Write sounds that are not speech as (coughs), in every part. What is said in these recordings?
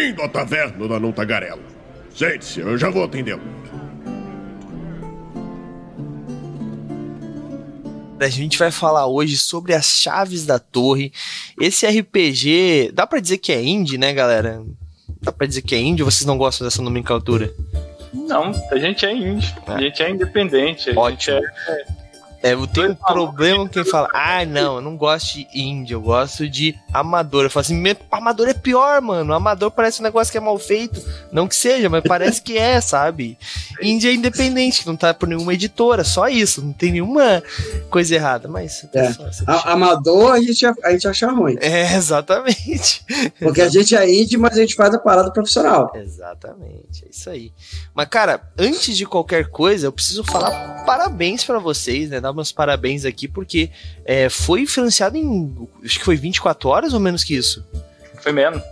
Bem-vindo à taverna da Não Tagarela. Sente-se, eu já vou atendê-lo. A gente vai falar hoje sobre as chaves da torre. Esse RPG, dá para dizer que é indie, né, galera? Dá pra dizer que é indie ou vocês não gostam dessa nomenclatura? Não, a gente é indie, é. a gente é independente, a Ótimo. gente é, é, eu tenho um problema com quem fala, ah, não, eu não gosto de indie, eu gosto de amador. Eu falo assim, amador é pior, mano. Amador parece um negócio que é mal feito. Não que seja, mas parece que é, sabe? (laughs) Indie é independente, não tá por nenhuma editora, só isso. Não tem nenhuma coisa errada, mas... É. a, amador a gente, a gente acha ruim. É, (laughs) exatamente. Porque a gente é indie, mas a gente faz a parada profissional. Exatamente, é isso aí. Mas, cara, antes de qualquer coisa, eu preciso falar parabéns para vocês, né? Dar meus parabéns aqui, porque é, foi financiado em. Acho que foi 24 horas ou menos que isso? Foi menos.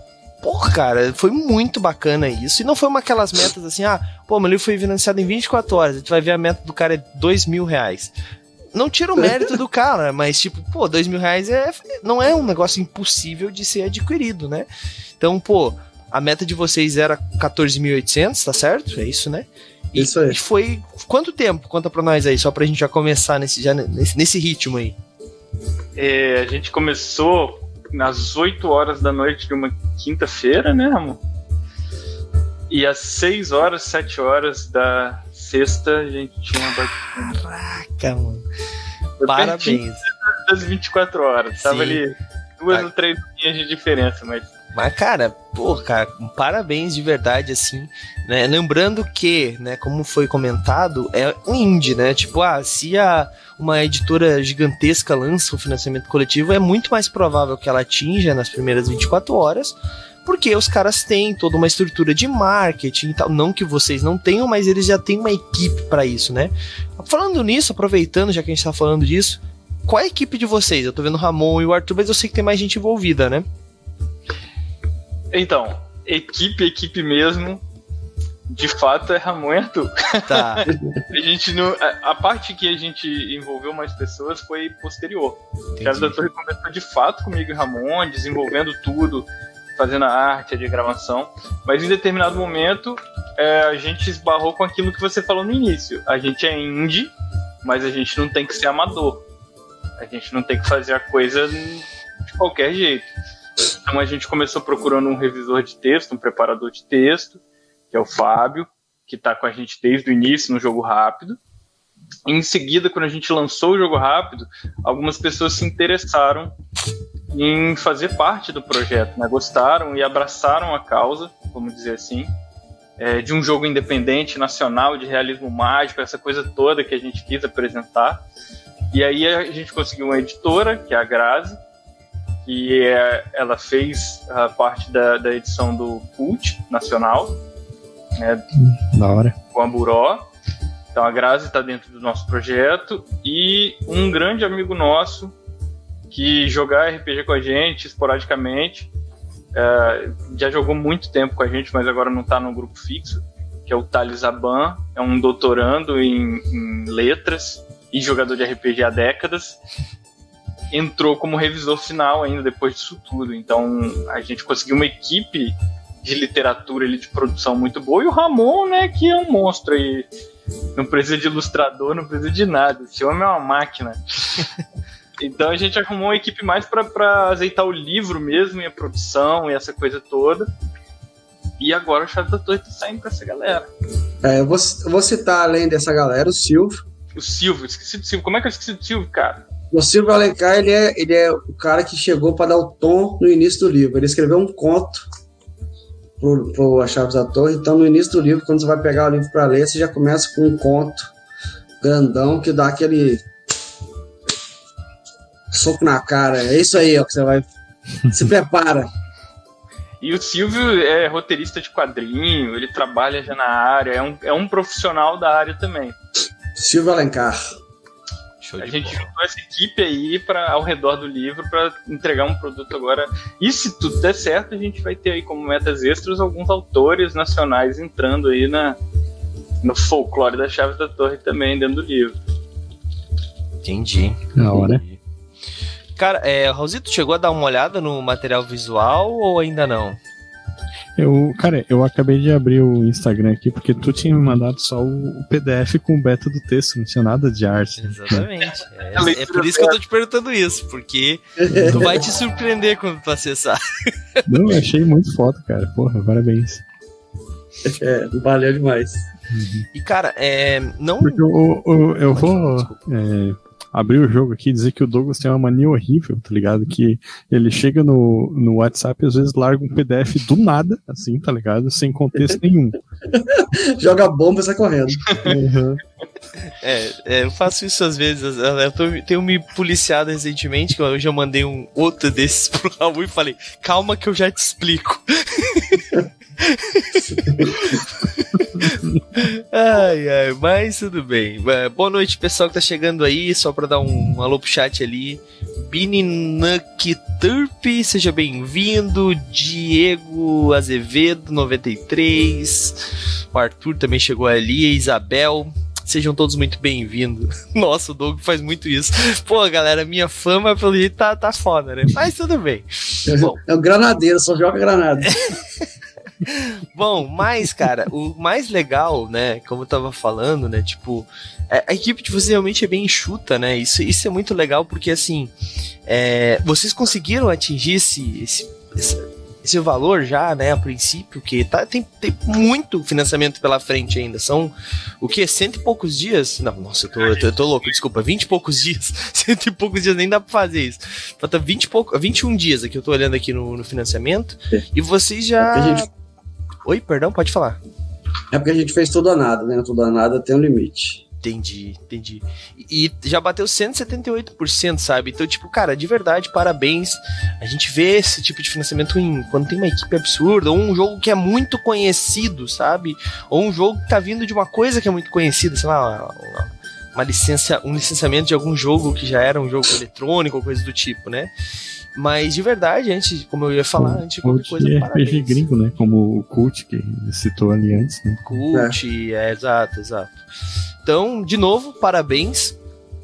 Porra, cara, foi muito bacana isso. E não foi uma aquelas metas assim, ah, pô, meu livro foi financiado em 24 horas, a gente vai ver a meta do cara é 2 mil reais. Não tira o mérito do cara, (laughs) mas tipo, pô, 2 mil reais é, não é um negócio impossível de ser adquirido, né? Então, pô, a meta de vocês era 14.800, tá certo? É isso, né? E, Isso aí. E foi quanto tempo? Conta pra nós aí, só pra gente já começar nesse, já nesse, nesse ritmo aí. É, a gente começou nas 8 horas da noite de uma quinta-feira, né, amor? E às 6 horas, 7 horas da sexta, a gente tinha uma Caraca, mano. Parabéns. Das 24 horas. Sim. Tava ali duas ou três dias de diferença, mas mas, cara, pô, cara, parabéns de verdade, assim, né? Lembrando que, né, como foi comentado, é um indie, né? Tipo, ah, se a, uma editora gigantesca lança o financiamento coletivo, é muito mais provável que ela atinja nas primeiras 24 horas, porque os caras têm toda uma estrutura de marketing e tal. Não que vocês não tenham, mas eles já têm uma equipe para isso, né? Falando nisso, aproveitando, já que a gente tá falando disso, qual é a equipe de vocês? Eu tô vendo o Ramon e o Arthur, mas eu sei que tem mais gente envolvida, né? Então, equipe, equipe mesmo, de fato é Ramon e Arthur. Tá. (laughs) a gente não, a, a, parte que a gente envolveu mais pessoas foi posterior. Entendi. Chaves da Torre começou de fato comigo e Ramon, desenvolvendo tudo, fazendo a arte, a diagramação. Mas em determinado momento é, a gente esbarrou com aquilo que você falou no início. A gente é indie, mas a gente não tem que ser amador. A gente não tem que fazer a coisa de qualquer jeito. Então a gente começou procurando um revisor de texto, um preparador de texto, que é o Fábio, que está com a gente desde o início no jogo rápido. Em seguida, quando a gente lançou o jogo rápido, algumas pessoas se interessaram em fazer parte do projeto, né? gostaram e abraçaram a causa, vamos dizer assim, é, de um jogo independente, nacional, de realismo mágico, essa coisa toda que a gente quis apresentar. E aí a gente conseguiu uma editora, que é a Grazi, que é, ela fez a parte da, da edição do Cult Nacional, né, da hora. com a Buró. Então a Grazi está dentro do nosso projeto e um grande amigo nosso que jogar RPG com a gente esporadicamente, é, já jogou muito tempo com a gente, mas agora não está no grupo fixo, que é o Thales Aban, é um doutorando em, em letras e jogador de RPG há décadas entrou como revisor final ainda depois disso tudo. Então a gente conseguiu uma equipe de literatura e de produção muito boa. E o Ramon, né, que é um monstro aí. Não precisa de ilustrador, não precisa de nada. Esse homem é uma máquina. (laughs) então a gente arrumou uma equipe mais para azeitar o livro mesmo, e a produção e essa coisa toda. E agora o Chave da Torre tá saindo com essa galera. É, eu vou, eu vou citar além dessa galera o Silvio. O Silvio, esqueci do Silvio. Como é que eu esqueci do Silvio, cara? O Silvio Alencar, ele é, ele é o cara que chegou para dar o tom no início do livro. Ele escreveu um conto pro, pro A Chaves da Torre. Então, no início do livro, quando você vai pegar o livro para ler, você já começa com um conto grandão que dá aquele soco na cara. É isso aí, ó, que você vai. (laughs) Se prepara. E o Silvio é roteirista de quadrinho, ele trabalha já na área, é um, é um profissional da área também. Silvio Alencar. Show a gente bola. juntou essa equipe aí pra, ao redor do livro para entregar um produto agora. E se tudo der certo, a gente vai ter aí como metas extras alguns autores nacionais entrando aí na, no folclore da Chave da Torre também dentro do livro. Entendi. Na hora. Cara, é, Raulzito chegou a dar uma olhada no material visual ou ainda não? Eu, cara, eu acabei de abrir o Instagram aqui porque tu tinha me mandado só o PDF com o beta do texto, não tinha nada de arte. Exatamente. Né? (laughs) É, é, por isso que eu tô te perguntando isso, porque (laughs) tu vai te surpreender quando tu acessar. Não, eu achei muito foto, cara. Porra, parabéns. É, valeu demais. Uhum. E, cara, é. Não. Porque eu, eu, eu vou. É, abrir o jogo aqui e dizer que o Douglas tem uma mania horrível, tá ligado? Que ele chega no, no WhatsApp e às vezes larga um PDF do nada, assim, tá ligado? Sem contexto nenhum. (laughs) Joga bomba e sai correndo. Uhum. É, é, eu faço isso às vezes. Eu tô, tenho me policiado recentemente, que hoje eu mandei um outro desses (laughs) pro Raul e falei, calma que eu já te explico. (laughs) ai, ai, mas tudo bem. Boa noite, pessoal que tá chegando aí. Só pra dar um alô pro chat ali. Bininakturp, seja bem-vindo. Diego Azevedo, 93. O Arthur também chegou ali. A Isabel. Sejam todos muito bem-vindos. (laughs) Nossa, o Doug faz muito isso. Pô, galera, minha fama pelo jeito tá, tá foda, né? Mas tudo bem. Bom. É o granadeiro, só joga granada. (laughs) Bom, mas, cara, o mais legal, né, como eu tava falando, né, tipo, é, a equipe de vocês realmente é bem enxuta, né, isso, isso é muito legal porque, assim, é, vocês conseguiram atingir esse, esse, esse, esse, valor já, né, a princípio, que tá, tem, tem muito financiamento pela frente ainda, são, o que, cento e poucos dias? Não, nossa, eu tô, eu tô, eu tô louco, desculpa, vinte e poucos dias, (laughs) cento e poucos dias, nem dá pra fazer isso, falta vinte e pouco, 21 dias aqui, eu tô olhando aqui no, no financiamento, é. e vocês já... Oi, perdão, pode falar. É porque a gente fez tudo a nada, né? Tudo a nada tem um limite. Entendi, entendi. E já bateu 178%, sabe? Então, tipo, cara, de verdade, parabéns. A gente vê esse tipo de financiamento em, quando tem uma equipe absurda, ou um jogo que é muito conhecido, sabe? Ou um jogo que tá vindo de uma coisa que é muito conhecida, sei lá, uma, uma licença, um licenciamento de algum jogo que já era um jogo eletrônico ou coisa do tipo, né? Mas de verdade, antes, como eu ia falar, antes de qualquer coisa. É RPG gringo, né? Como o Cult, que citou ali antes, né? Cult, é. é, exato, exato. Então, de novo, parabéns.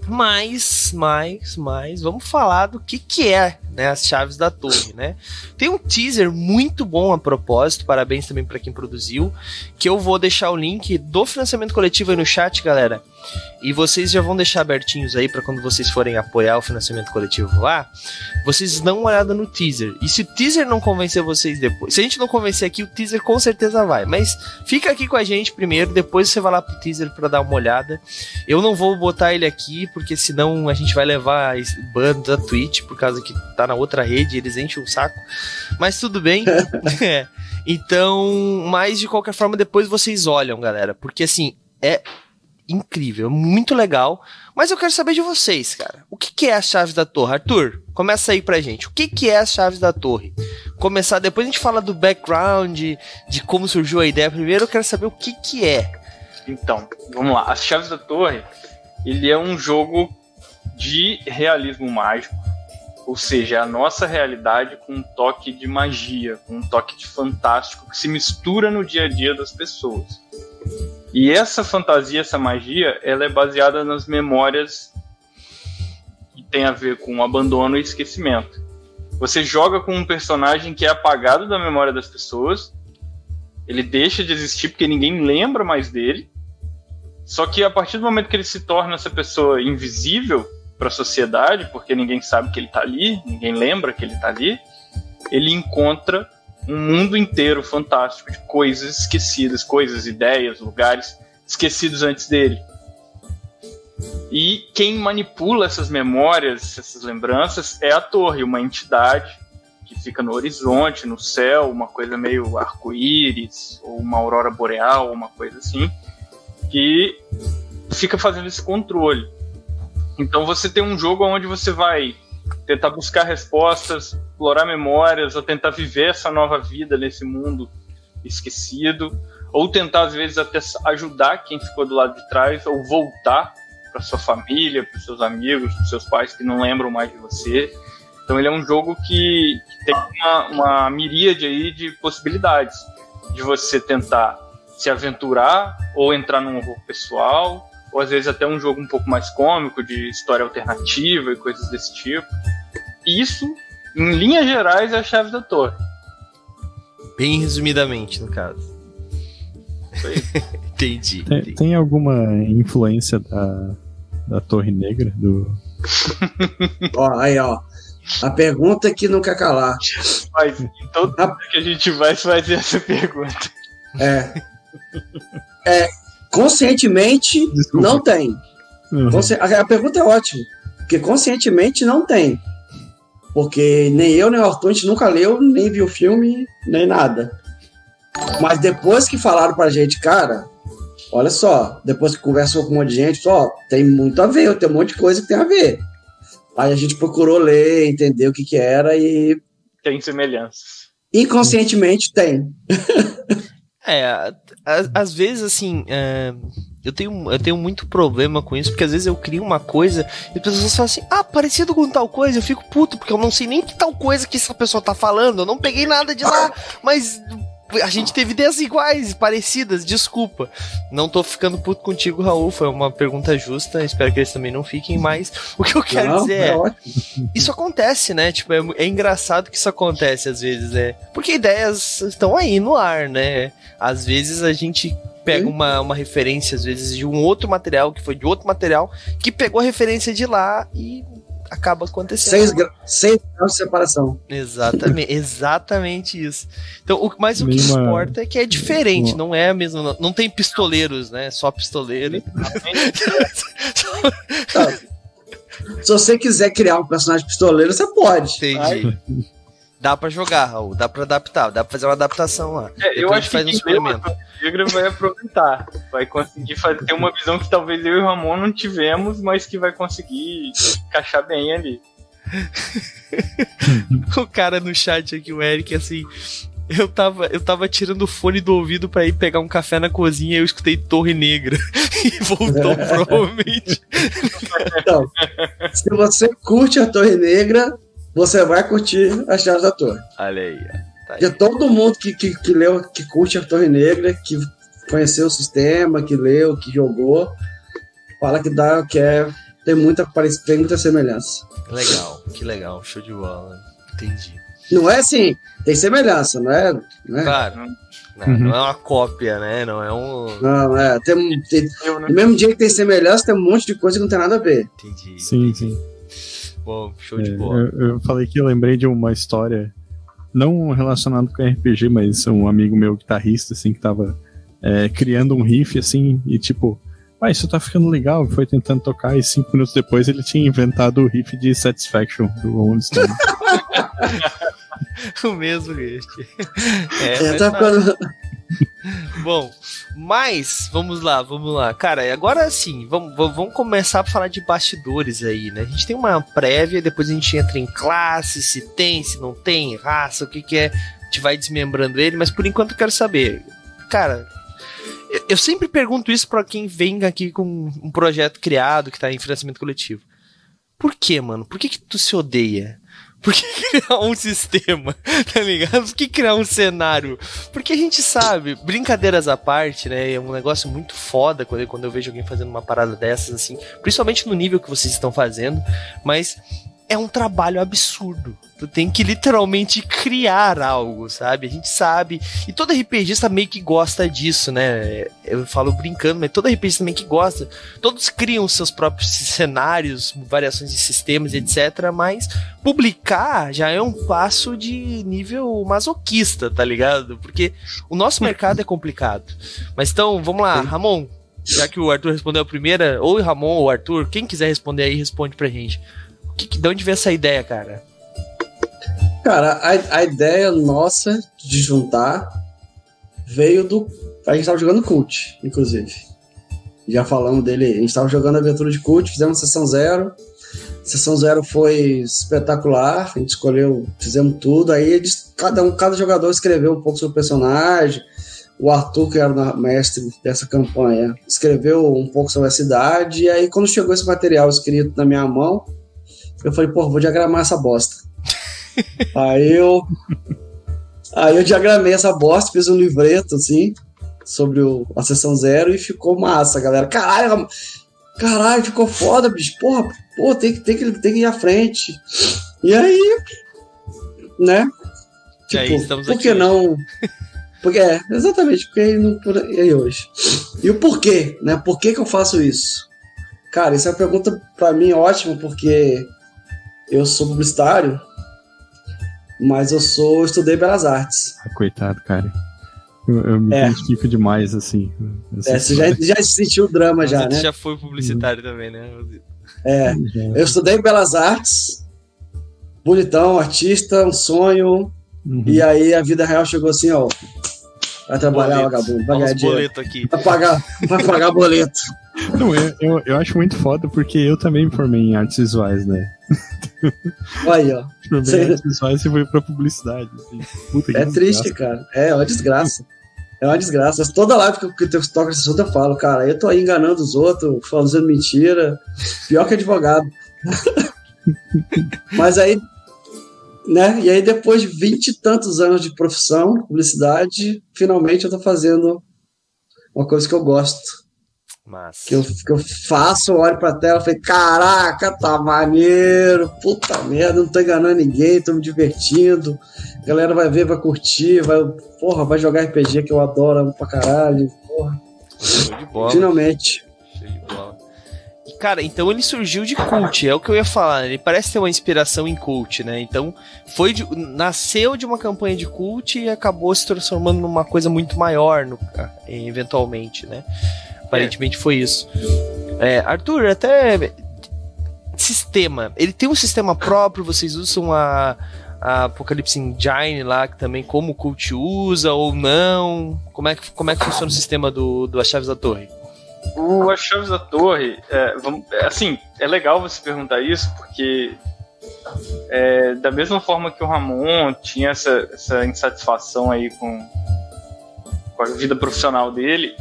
Mas, mais, mais, vamos falar do que, que é né, as chaves da torre, né? Tem um teaser muito bom a propósito, parabéns também para quem produziu, que eu vou deixar o link do financiamento coletivo aí no chat, galera. E vocês já vão deixar abertinhos aí para quando vocês forem apoiar o financiamento coletivo lá, vocês dão uma olhada no teaser. E se o teaser não convencer vocês depois, se a gente não convencer aqui, o teaser com certeza vai. Mas fica aqui com a gente primeiro, depois você vai lá pro teaser para dar uma olhada. Eu não vou botar ele aqui, porque senão a gente vai levar ban da Twitch, por causa que tá na outra rede, eles enchem o saco. Mas tudo bem. (laughs) (laughs) é. Então, mas de qualquer forma, depois vocês olham, galera. Porque assim, é incrível, muito legal. Mas eu quero saber de vocês, cara. O que, que é as chaves da torre? Arthur, começa aí pra gente. O que, que é as chaves da torre? Começar, depois a gente fala do background, de, de como surgiu a ideia. Primeiro eu quero saber o que, que é. Então, vamos lá. As chaves da torre, ele é um jogo de realismo mágico. Ou seja, a nossa realidade com um toque de magia, com um toque de fantástico que se mistura no dia a dia das pessoas. E essa fantasia, essa magia, ela é baseada nas memórias que tem a ver com abandono e esquecimento. Você joga com um personagem que é apagado da memória das pessoas, ele deixa de existir porque ninguém lembra mais dele. Só que a partir do momento que ele se torna essa pessoa invisível para a sociedade, porque ninguém sabe que ele está ali, ninguém lembra que ele está ali, ele encontra um mundo inteiro fantástico de coisas esquecidas, coisas, ideias, lugares esquecidos antes dele. E quem manipula essas memórias, essas lembranças, é a torre, uma entidade que fica no horizonte, no céu, uma coisa meio arco-íris, ou uma aurora boreal, uma coisa assim, que fica fazendo esse controle. Então você tem um jogo onde você vai tentar buscar respostas, explorar memórias, ou tentar viver essa nova vida nesse mundo esquecido, ou tentar às vezes até ajudar quem ficou do lado de trás, ou voltar para sua família, para seus amigos, para seus pais que não lembram mais de você. Então ele é um jogo que, que tem uma, uma miríade aí de possibilidades de você tentar se aventurar ou entrar num horror pessoal ou às vezes até um jogo um pouco mais cômico, de história alternativa e coisas desse tipo. Isso, em linhas gerais, é a chave da torre. Bem resumidamente, no caso. (laughs) entendi, tem, entendi. Tem alguma influência da, da Torre Negra? Do... (laughs) ó, aí, ó. A pergunta que quer calar. Mas em todo a... que a gente vai fazer essa pergunta. É. (laughs) É, conscientemente Desculpa. não tem. Uhum. Consci... A pergunta é ótima. Porque conscientemente não tem. Porque nem eu, nem o Arthur, a gente nunca leu, nem viu o filme, nem nada. Mas depois que falaram pra gente, cara, olha só, depois que conversou com um monte de gente, só tem muito a ver, tem um monte de coisa que tem a ver. Aí a gente procurou ler, entender o que que era e... Tem semelhanças. Inconscientemente tem. (laughs) é, às vezes, assim, é, eu, tenho, eu tenho muito problema com isso, porque às vezes eu crio uma coisa e as pessoas falam assim, ah, parecido com tal coisa, eu fico puto, porque eu não sei nem que tal coisa que essa pessoa tá falando, eu não peguei nada de lá, (laughs) mas a gente teve ideias iguais, parecidas, desculpa. Não tô ficando puto contigo, Raul, foi uma pergunta justa, espero que eles também não fiquem, mas o que eu quero não, dizer é, é isso acontece, né? Tipo, é, é, engraçado que isso acontece às vezes, né? Porque ideias estão aí no ar, né? Às vezes a gente pega uma, uma referência, às vezes, de um outro material, que foi de outro material, que pegou a referência de lá e acaba acontecendo. Seis, gra seis graus de separação. Exatamente, (laughs) exatamente isso. Então, o, mas o que importa é que é diferente, não é mesmo. Não, não tem pistoleiros, né? Só pistoleiro. Tá. Se você quiser criar um personagem pistoleiro, você pode. Entendi. Dá pra jogar, Raul, dá pra adaptar, dá pra fazer uma adaptação lá. É, eu acho faz que um experimento. Negra vai aproveitar, vai conseguir fazer, ter uma visão que talvez eu e o Ramon não tivemos, mas que vai conseguir encaixar bem ali. (laughs) o cara no chat aqui, o Eric, assim, eu tava, eu tava tirando o fone do ouvido para ir pegar um café na cozinha e eu escutei Torre Negra. (laughs) e voltou, (laughs) provavelmente. Então, se você curte a Torre Negra, você vai curtir as chaves da torre. Olha aí. Tá Porque todo mundo que, que, que leu, que curte a Torre Negra, que conheceu o sistema, que leu, que jogou, fala que dá, que é, tem muita, tem muita semelhança. Legal, que legal, show de bola. Entendi. Não é assim, tem semelhança, não é? Não é? Claro. Não, uhum. não, é uma cópia, né? Não é um. Não, é. Tem, tem, no mesmo dia que tem semelhança, tem um monte de coisa que não tem nada a ver. Entendi. Sim, sim. Bom, show de é, bola. Eu, eu, falei que eu lembrei de uma história, não relacionada com RPG, mas um amigo meu guitarrista, assim, que tava é, criando um riff, assim, e tipo, ah, isso tá ficando legal, foi tentando tocar, e cinco minutos depois ele tinha inventado o riff de Satisfaction do Rolling Stone. (laughs) o mesmo este. É, é tá ficando... Bom, mas vamos lá, vamos lá. Cara, agora sim, vamos, vamos começar a falar de bastidores aí, né? A gente tem uma prévia, depois a gente entra em classe, se tem, se não tem, raça, o que, que é. A gente vai desmembrando ele, mas por enquanto eu quero saber. Cara, eu sempre pergunto isso para quem vem aqui com um projeto criado que tá em financiamento coletivo. Por que, mano? Por que, que tu se odeia? Por que (laughs) criar um sistema? Tá ligado? Por que criar um cenário? Porque a gente sabe, brincadeiras à parte, né? É um negócio muito foda quando eu, quando eu vejo alguém fazendo uma parada dessas, assim. Principalmente no nível que vocês estão fazendo. Mas é um trabalho absurdo. Tu tem que literalmente criar algo, sabe? A gente sabe. E todo RPGista meio que gosta disso, né? Eu falo brincando, mas todo RPGista meio que gosta. Todos criam seus próprios (laughs) cenários, variações de sistemas, etc. Mas publicar já é um passo de nível masoquista, tá ligado? Porque o nosso mercado é complicado. Mas então, vamos lá, Ramon. Já que o Arthur respondeu a primeira, ou o Ramon ou o Arthur, quem quiser responder aí, responde pra gente. Que, de onde veio essa ideia, cara? Cara, a, a ideia nossa de juntar veio do. A gente tava jogando Cult, inclusive. Já falamos dele. A gente tava jogando aventura de Cult, fizemos sessão zero. Sessão zero foi espetacular. A gente escolheu, fizemos tudo. Aí eles, cada um, cada jogador escreveu um pouco sobre o personagem. O Arthur, que era o mestre dessa campanha, escreveu um pouco sobre a cidade. E aí, quando chegou esse material escrito na minha mão, eu falei, pô, vou diagramar essa bosta. aí eu. Aí eu diagramei essa bosta, fiz um livreto, assim, sobre o, a sessão zero e ficou massa, galera. Caralho, caralho, ficou foda, bicho. Porra, pô, tem que, tem que, tem que ir à frente. E aí, né? Tipo, aí, estamos por que hoje. não. Porque, é, exatamente, porque não por aí hoje. E o porquê, né? Por que, que eu faço isso? Cara, isso é uma pergunta pra mim ótima, porque eu sou publicitário, mas eu sou estudei Belas Artes. Ah, coitado, cara. Eu, eu me É. identifico demais, assim. É, você já, já sentiu o drama Mas já, né? já foi publicitário também, né? É, eu estudei Belas Artes, bonitão, artista, um sonho, Uhum. e aí a vida real chegou assim, ó. Vai trabalhar, Boleto. vagabundo, vai ganhar dinheiro. boletos aqui. Vai pagar, vai pagar boleto. Não, eu, eu, eu acho muito foda porque eu também me formei em artes visuais, né? (laughs) Aí, ó. Formei em artes visuais e fui pra publicidade. assim. Puta É triste, cara. É uma desgraça. É uma desgraça. Toda live que eu, toco esse assunto eu falo, cara, eu tô aí enganando os outros, fazendo mentira. Pior que advogado. (laughs) Mas aí, né? E aí, depois de vinte e tantos anos de profissão, publicidade, finalmente eu tô fazendo uma coisa que eu gosto. Mas. Que eu, que eu faço, olho pra tela e falei, caraca, tá maneiro, puta merda, não tô enganando ninguém, tô me divertindo. A galera vai ver, vai curtir, vai, porra, vai jogar RPG que eu adoro amo pra caralho. Porra, Show de bola. finalmente. Show de bola. E, cara, então ele surgiu de cult, é o que eu ia falar. né? Ele parece ter uma inspiração em cult, né? Então, foi de- nasceu de uma campanha de cult e acabou se transformando numa coisa muito maior, no- eventualmente, né? Aparentemente foi isso. É, Arthur, até sistema. Ele tem um sistema próprio, vocês usam a, a Apocalypse Engine lá, que também como o cult usa ou não? Como é que, como é que funciona o sistema do, do As Chaves da Torre? O As Chaves da Torre, é, vamos- é, assim, é legal você perguntar isso, porque é, da mesma forma que o Ramon tinha essa, essa insatisfação aí com, com a vida profissional dele,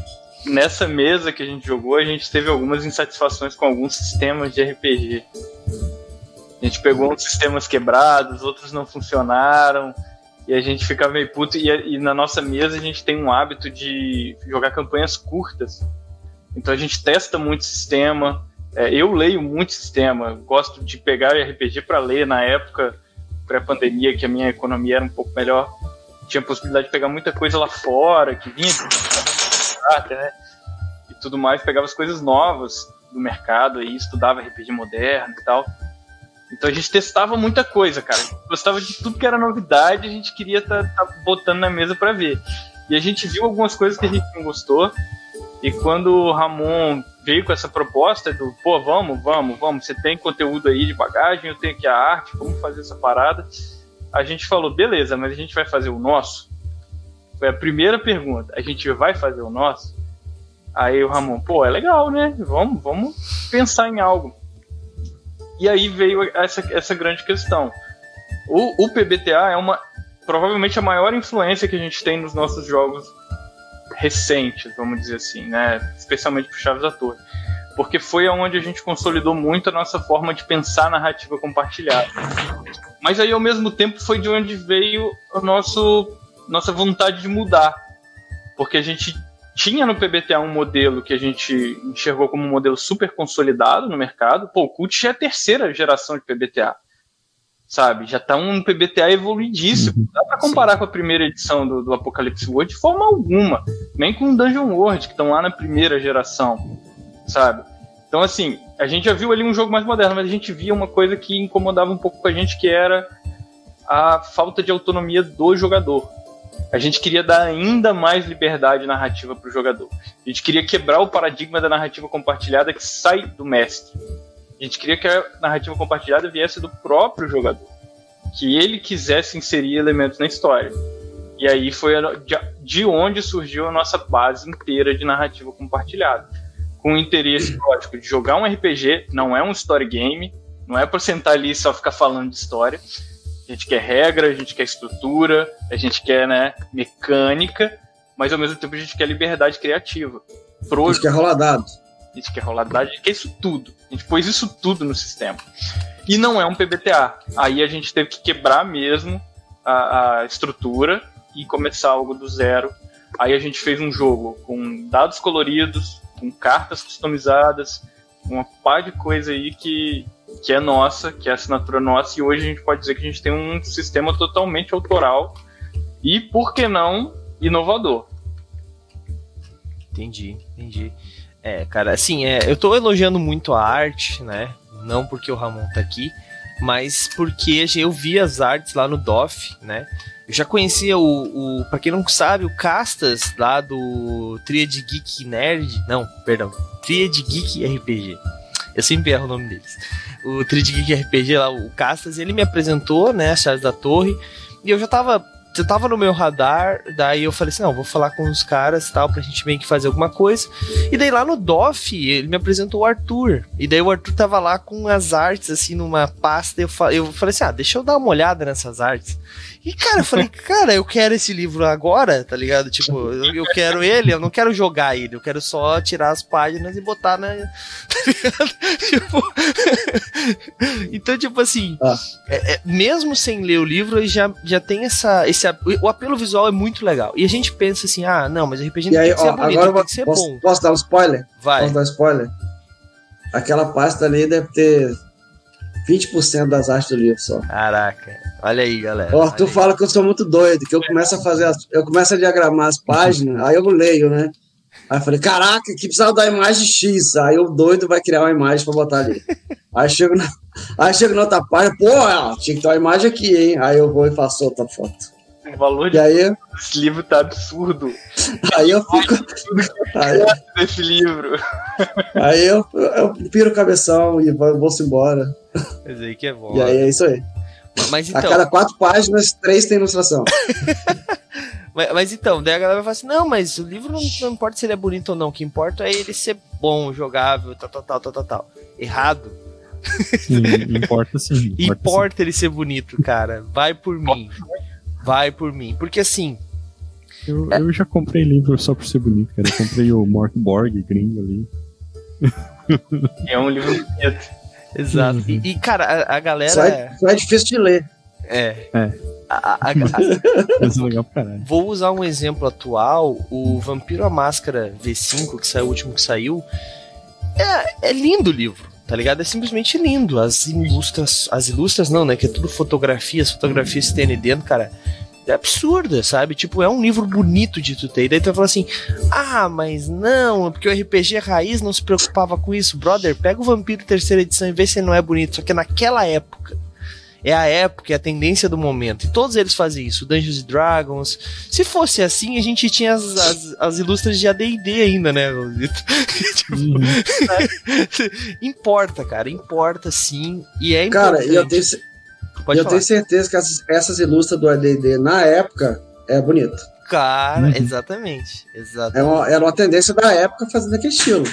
nessa mesa que a gente jogou, a gente teve algumas insatisfações com alguns sistemas de RPG. A gente pegou uns sistemas quebrados, outros não funcionaram, e a gente fica meio puto. E, e na nossa mesa a gente tem um hábito de jogar campanhas curtas. Então a gente testa muito sistema. É, eu leio muito sistema. Gosto de pegar RPG para ler na época pré-pandemia, que a minha economia era um pouco melhor. Tinha possibilidade de pegar muita coisa lá fora, que vinha né? E tudo mais. Pegava as coisas novas do mercado aí, estudava RPG moderno e tal. Então a gente testava muita coisa, cara. Gostava de tudo que era novidade, a gente queria estar botando na mesa para ver. E a gente viu algumas coisas que a gente não gostou. E quando o Ramon veio com essa proposta do, pô, vamos, vamos, vamos, você tem conteúdo aí de bagagem, eu tenho aqui a arte, vamos fazer essa parada. A gente falou, beleza, mas a gente vai fazer o nosso? Foi a primeira pergunta. A gente vai fazer o nosso? Aí o Ramon, pô, é legal, né? Vamos, vamos pensar em algo. E aí veio essa, essa grande questão. O, o PBTA é uma provavelmente a maior influência que a gente tem nos nossos jogos recentes, vamos dizer assim, né? Especialmente para Chaves da Torre. Porque foi aonde a gente consolidou muito a nossa forma de pensar narrativa compartilhada. Mas aí, ao mesmo tempo, foi de onde veio a nosso, nossa vontade de mudar. Porque a gente tinha no PBTA um modelo que a gente enxergou como um modelo super consolidado no mercado. Pô, o Cult é a terceira geração de PBTA. Sabe? Já tá um PBTA evoluidíssimo. Não dá pra comparar com a primeira edição do, do Apocalipse World de forma alguma. Nem com o Dungeon World, que estão lá na primeira geração. Sabe? Então, assim, a gente já viu ali um jogo mais moderno, mas a gente via uma coisa que incomodava um pouco com a gente, que era a falta de autonomia do jogador. A gente queria dar ainda mais liberdade narrativa para o jogador. A gente queria quebrar o paradigma da narrativa compartilhada que sai do mestre. A gente queria que a narrativa compartilhada viesse do próprio jogador. Que ele quisesse inserir elementos na história. E aí foi de onde surgiu a nossa base inteira de narrativa compartilhada. Com o interesse, (clears throat) lógico, de jogar um RPG, não é um story game, não é para sentar ali e só ficar falando de história. A gente quer regra, a gente quer estrutura, a gente quer né, mecânica, mas ao mesmo tempo a gente quer liberdade criativa. Pro Isso que é rolar dado. a gente quer rolar a gente quer isso tudo. A gente pôs isso tudo no sistema. E não é um PBTA. Aí a gente teve que quebrar mesmo a, a estrutura e começar algo do zero. Aí a gente fez um jogo com dados coloridos, com cartas customizadas, uma par de coisa aí que, que é nossa, que é assinatura nossa, e hoje a gente pode dizer que a gente tem um sistema totalmente autoral e, por que não, inovador. Entendi, entendi. É, cara, assim, é, eu tô elogiando muito a arte, né? Não porque o Ramon tá aqui, mas porque eu vi as artes lá no DOF, né? Eu já conhecia o, o para quem não sabe, o Castas lá do Triad Geek Nerd, não, perdão, Triad Geek RPG. Eu sempre erro o nome deles. O Triad Geek RPG lá, o Castas, ele me apresentou, né, as chaves da torre, e eu já tava eu tava no meu radar, daí eu falei assim, não, vou falar com os caras tal, pra gente meio que fazer alguma coisa. E daí lá no DOF, ele me apresentou o Arthur. E daí o Arthur tava lá com as artes, assim, numa pasta. Eu, eu falei assim, ah, deixa eu dar uma olhada nessas artes. E, cara, eu falei, (laughs) cara, eu quero esse livro agora, tá ligado? Tipo, eu, eu, quero ele, eu não quero jogar ele, eu quero só tirar as páginas e botar na. (laughs) Tá ligado? Tipo... (laughs) então, tipo assim, ah. é, é, mesmo sem ler o livro, ele já, já tem essa. Esse, o apelo visual é muito legal. E a gente pensa assim, ah, não, mas RPG não aí, tem que ser ó, bonito, agora tem que ser posso, bom. Posso dar um spoiler? Vai. Posso dar um spoiler? Aquela pasta ali deve ter 20% das artes do livro só. Caraca. Olha aí, galera. Ó, tu fala que eu sou muito doido, que eu começo a fazer, as, eu começo a diagramar as páginas, aí eu leio, né? Aí eu falei, caraca, que precisava da imagem X. Aí o doido vai criar uma imagem pra botar ali. Aí chego na, (laughs) aí chego na outra página, pô, tinha que ter uma imagem aqui, hein? Aí eu vou e faço outra foto. O valor e aí, desse livro tá absurdo. Aí eu fico. Aí, (laughs) desse livro. Aí eu, eu piro o cabeção e vou, vou embora. Mas aí que é bom. E aí é isso aí. Mas então... A cada quatro páginas, três tem ilustração. (laughs) mas, mas, então, daí a galera vai falar assim: não, mas o livro não, não, importa se ele é bonito ou não, o que importa é ele ser bom, jogável, tal, tal, tal, tal, tal. tal. Errado. Sim, importa sim. Importa, (laughs) importa sim. ele ser bonito, cara. Vai por mim. Vai por mim. Porque assim. Eu, é... eu já comprei livro só por ser bonito, cara. Eu comprei o Mark Borg gringo ali. (laughs) É um livro bonito. Exato. Uhum. E, e, cara, a, a galera. Só é, só é, difícil de ler. É. É. A, a, (laughs) é legal Vou usar um exemplo atual: o Vampiro a Máscara V5, que saiu o último que saiu. É, é lindo o livro tá ligado? É simplesmente lindo. As ilustras, as ilustras não, né? Que é tudo fotografias, fotografias que tem ali dentro, cara. É absurda, sabe? Tipo, é um livro bonito de tu ter. E daí tu vai falar assim: ah, mas não, porque o RPG raiz não se preocupava com isso. Brother, pega o Vampiro terceira edição e vê se ele não é bonito. Só que naquela época, é a época, é a tendência do momento. E todos eles fazem isso, Dungeons Dragons. Se fosse assim, a gente tinha as, as, as ilustras de AD&D ainda, né? (laughs) tipo, uhum. (laughs) importa, cara, importa sim. E é importante. Cara, eu tenho, Pode eu falar. tenho certeza que essas, essas ilustras do AD&D na época é bonito. Cara, uhum. exatamente, exatamente. Era uma, era uma tendência da época fazer daquele estilo.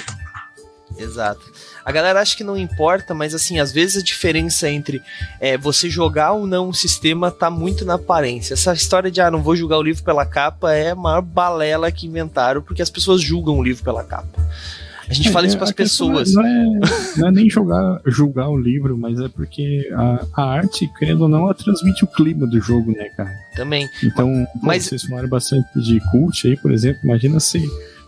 Exato. A galera acha que não importa, mas assim, às vezes a diferença entre é, você jogar ou não o sistema tá muito na aparência. Essa história de, ah, não vou julgar o livro pela capa é a maior balela que inventaram, porque as pessoas julgam o livro pela capa. A gente é, fala isso para as pessoas. Não é, não é, nem jogar, julgar o livro, mas é porque a, a arte, querendo ou não, ela transmite o clima do jogo, né, cara? Também. Então, mas... vocês falaram bastante de cult aí, por exemplo. Imagina se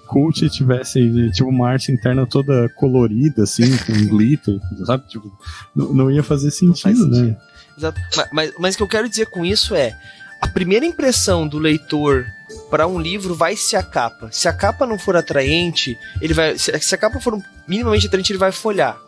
cult tivesse tipo uma arte interna toda colorida, assim, com glitter, sabe? Tipo, não, não ia fazer sentido, né? Sentido. Exato. Mas, mas, mas o que eu quero dizer com isso é a primeira impressão do leitor para um livro vai ser a capa. Se a capa não for atraente, ele vai. Se, se a capa for minimamente atraente, ele vai folhar.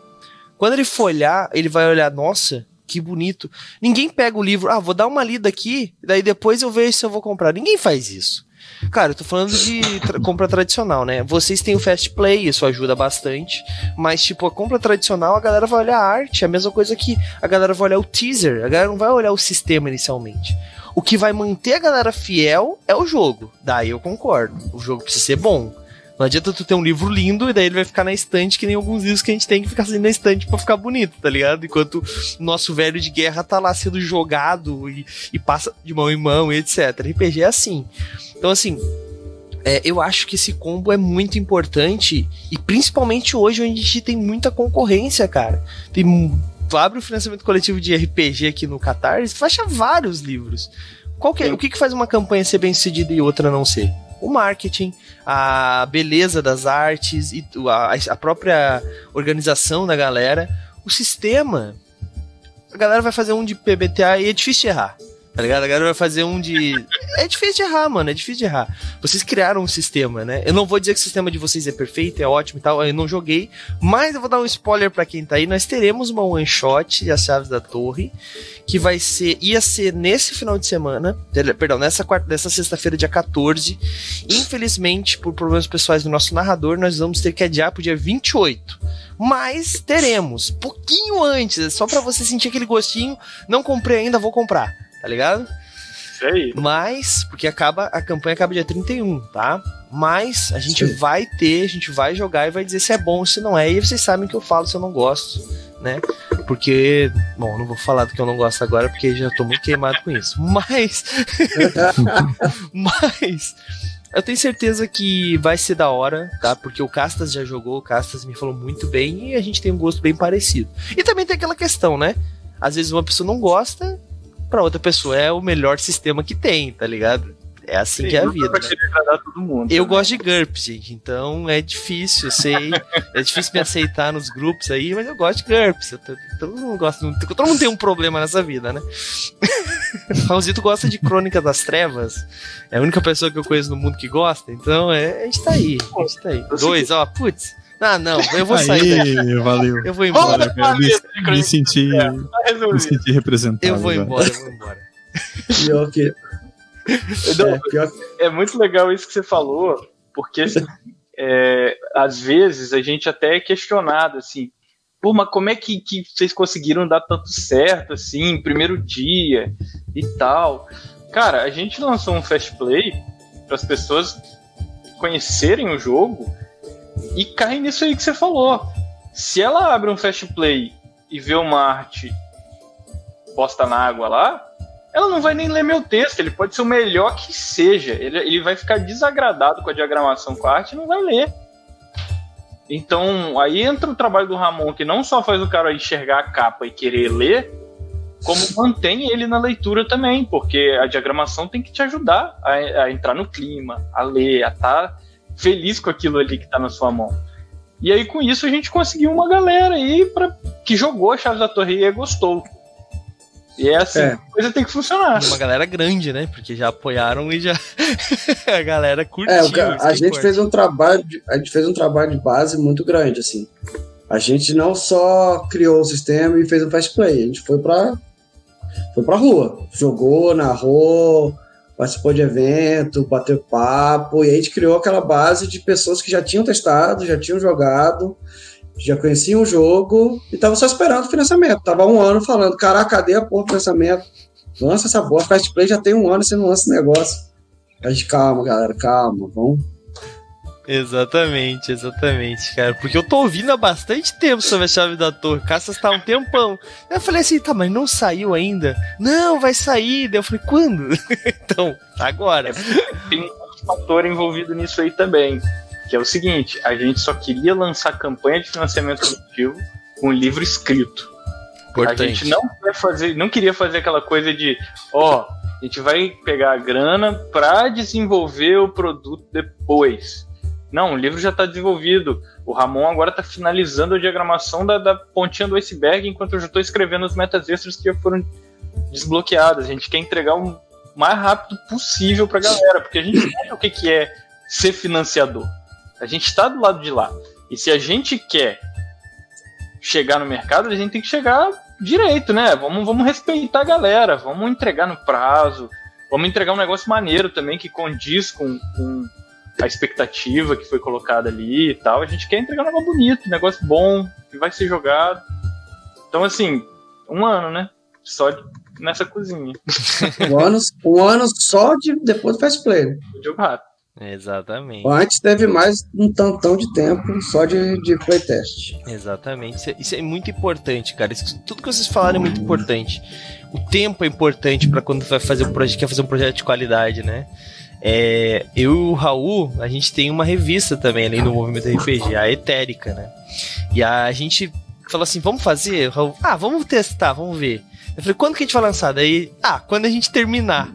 Quando ele folhar, ele vai olhar, nossa, que bonito. Ninguém pega o livro, ah, vou dar uma lida aqui, daí depois eu vejo se eu vou comprar. Ninguém faz isso. Cara, eu tô falando de tra compra tradicional, né? Vocês têm o Fast Play, isso ajuda bastante. Mas, tipo, a compra tradicional, a galera vai olhar a arte. É a mesma coisa que a galera vai olhar o teaser. A galera não vai olhar o sistema inicialmente. O que vai manter a galera fiel é o jogo. Daí eu concordo. O jogo precisa ser bom. Não adianta tu ter um livro lindo e daí ele vai ficar na estante que nem alguns livros que a gente tem que ficar assim na estante para ficar bonito, tá ligado? Enquanto o nosso velho de guerra tá lá sendo jogado e, e passa de mão em mão e etc. RPG é assim. Então, assim, é, eu acho que esse combo é muito importante e principalmente hoje onde a gente tem muita concorrência, cara. Tem tu abre o financiamento coletivo de RPG aqui no Catarse, tu acha vários livros. Qual que é, o que, que faz uma campanha ser bem sucedida e outra não ser? O marketing, a beleza das artes e a, própria organização da galera, o sistema. A galera vai fazer um de PBTA e é difícil errar. Tá ligado? A galera vai fazer um de. É difícil de errar, mano. É difícil de errar. Vocês criaram um sistema, né? Eu não vou dizer que o sistema de vocês é perfeito, é ótimo e tal. Eu não joguei. Mas eu vou dar um spoiler para quem tá aí. Nós teremos uma one shot as chaves da torre. Que vai ser. Ia ser nesse final de semana. Perdão, nessa, quarta, nessa sexta-feira, dia 14. Infelizmente, por problemas pessoais do nosso narrador, nós vamos ter que adiar pro dia 28. Mas teremos. Pouquinho antes. Só para você sentir aquele gostinho. Não comprei ainda, vou comprar tá ligado? Isso aí. Mas, porque acaba, a campanha acaba dia 31, tá? Mas a gente Sim. vai ter, a gente vai jogar e vai dizer se é bom ou se não é. E vocês sabem que eu falo se eu não gosto, né? Porque, bom, não vou falar do que eu não gosto agora, porque já tô muito queimado com isso. (laughs) Mas. (laughs) mas. Eu tenho certeza que vai ser da hora, tá? Porque o Castas já jogou, o Castas me falou muito bem e a gente tem um gosto bem parecido. E também tem aquela questão, né? Às vezes uma pessoa não gosta para outra pessoa é o melhor sistema que tem, tá ligado? É assim Sim, que é a vida. Né? Mundo, eu né? gosto de GURPS, gente, então é difícil, eu sei. é difícil me aceitar nos grupos aí, mas eu gosto de GURPS. todo, mundo gosta, todo mundo tem um problema nessa vida, né? (laughs) Raulzito gosta de Crônica das Trevas. É a única pessoa que eu conheço no mundo que gosta, então é, a gente tá aí. A gente tá aí. Dois, ó, putz. Ah, não, eu vou sair. Aí, valeu. Eu vou embora. Cara, me, me, senti, é, tá me senti representado. Eu vou embora, eu vou embora. (laughs) Pior que. (laughs) Não, é, pior... é muito legal isso que você falou, porque assim, é, às vezes a gente até é questionado assim, pô, mas como é que, que vocês conseguiram dar tanto certo assim, primeiro dia e tal? Cara, a gente lançou um Fast Play para as pessoas conhecerem o jogo e cai nisso aí que você falou. Se ela abre um fast play e vê uma arte posta na água lá, ela não vai nem ler meu texto. Ele pode ser o melhor que seja. Ele, ele vai ficar desagradado com a diagramação com a arte não vai ler. Então, aí entra o trabalho do Ramon, que não só faz o cara enxergar a capa e querer ler, como mantém ele na leitura também, porque a diagramação tem que te ajudar a, a entrar no clima, a ler, a estar tá feliz com aquilo ali que tá na sua mão. E aí, com isso, a gente conseguiu uma galera aí pra, que jogou a Chaves da Torre e gostou. E é assim, é. a coisa tem que funcionar. Uma galera grande, né? Porque já apoiaram e já (laughs) a galera curtiu. É, a gente fez um trabalho, de, a gente fez um trabalho de base muito grande, assim. A gente não só criou o sistema e fez um fast play, a gente foi pra, foi pra rua, jogou, narrou, participou de evento, bateu papo, e a gente criou aquela base de pessoas que já tinham testado, já tinham jogado, já conheciam o jogo e estavam só esperando o financiamento. Tava um ano falando, caraca, cadê a porra do financiamento? Lança essa bosta, Fast Play já tem um ano e você não lança esse negócio. A gente, calma, galera, calma, vamos Exatamente, exatamente, cara. Porque eu tô ouvindo há bastante tempo sobre a chave da torre. Caças tá um tempão. Eu falei assim, tá, mas não saiu ainda? Não, vai sair. Daí eu falei, quando? (laughs) então, agora. Tem um fator envolvido nisso aí também. Que é o seguinte: a gente só queria lançar campanha de financiamento coletivo com livro escrito. Importante. A gente não, fazer, não queria fazer aquela coisa de, ó, a gente vai pegar a grana para desenvolver o produto depois. Não, o livro já está desenvolvido. O Ramon agora está finalizando a diagramação da, da, pontinha do iceberg, enquanto eu já estou escrevendo as metas extras que já foram desbloqueadas. A gente quer entregar o mais rápido possível para a galera, porque a gente sabe o que, que é ser financiador. A gente está do lado de lá. E se a gente quer chegar no mercado, a gente tem que chegar direito, né? Vamos, vamos respeitar a galera, vamos entregar no prazo, vamos entregar um negócio maneiro também que condiz com, com a expectativa que foi colocada ali e tal. A gente quer entregar um negócio bonito, um negócio bom, que vai ser jogado. Então, assim, um ano, né? Só de, nessa cozinha. (laughs) Um ano, um ano só de, depois do Fast Play. Né? Jogo rápido. Exatamente. Antes teve mais um tantão de tempo só de, de playtest. Exatamente. Isso é, isso é muito importante, cara. Isso, tudo que vocês falaram é muito importante. O tempo é importante para quando vai fazer um projeto, quer fazer um projeto de qualidade, né? É, eu e o Raul, a gente tem uma revista também, além do movimento RPG, a Etérica, né? E a gente falou assim: vamos fazer? Raul, ah, vamos testar, vamos ver. Eu falei, quando que a gente vai lançar? Daí, ah, quando a gente terminar.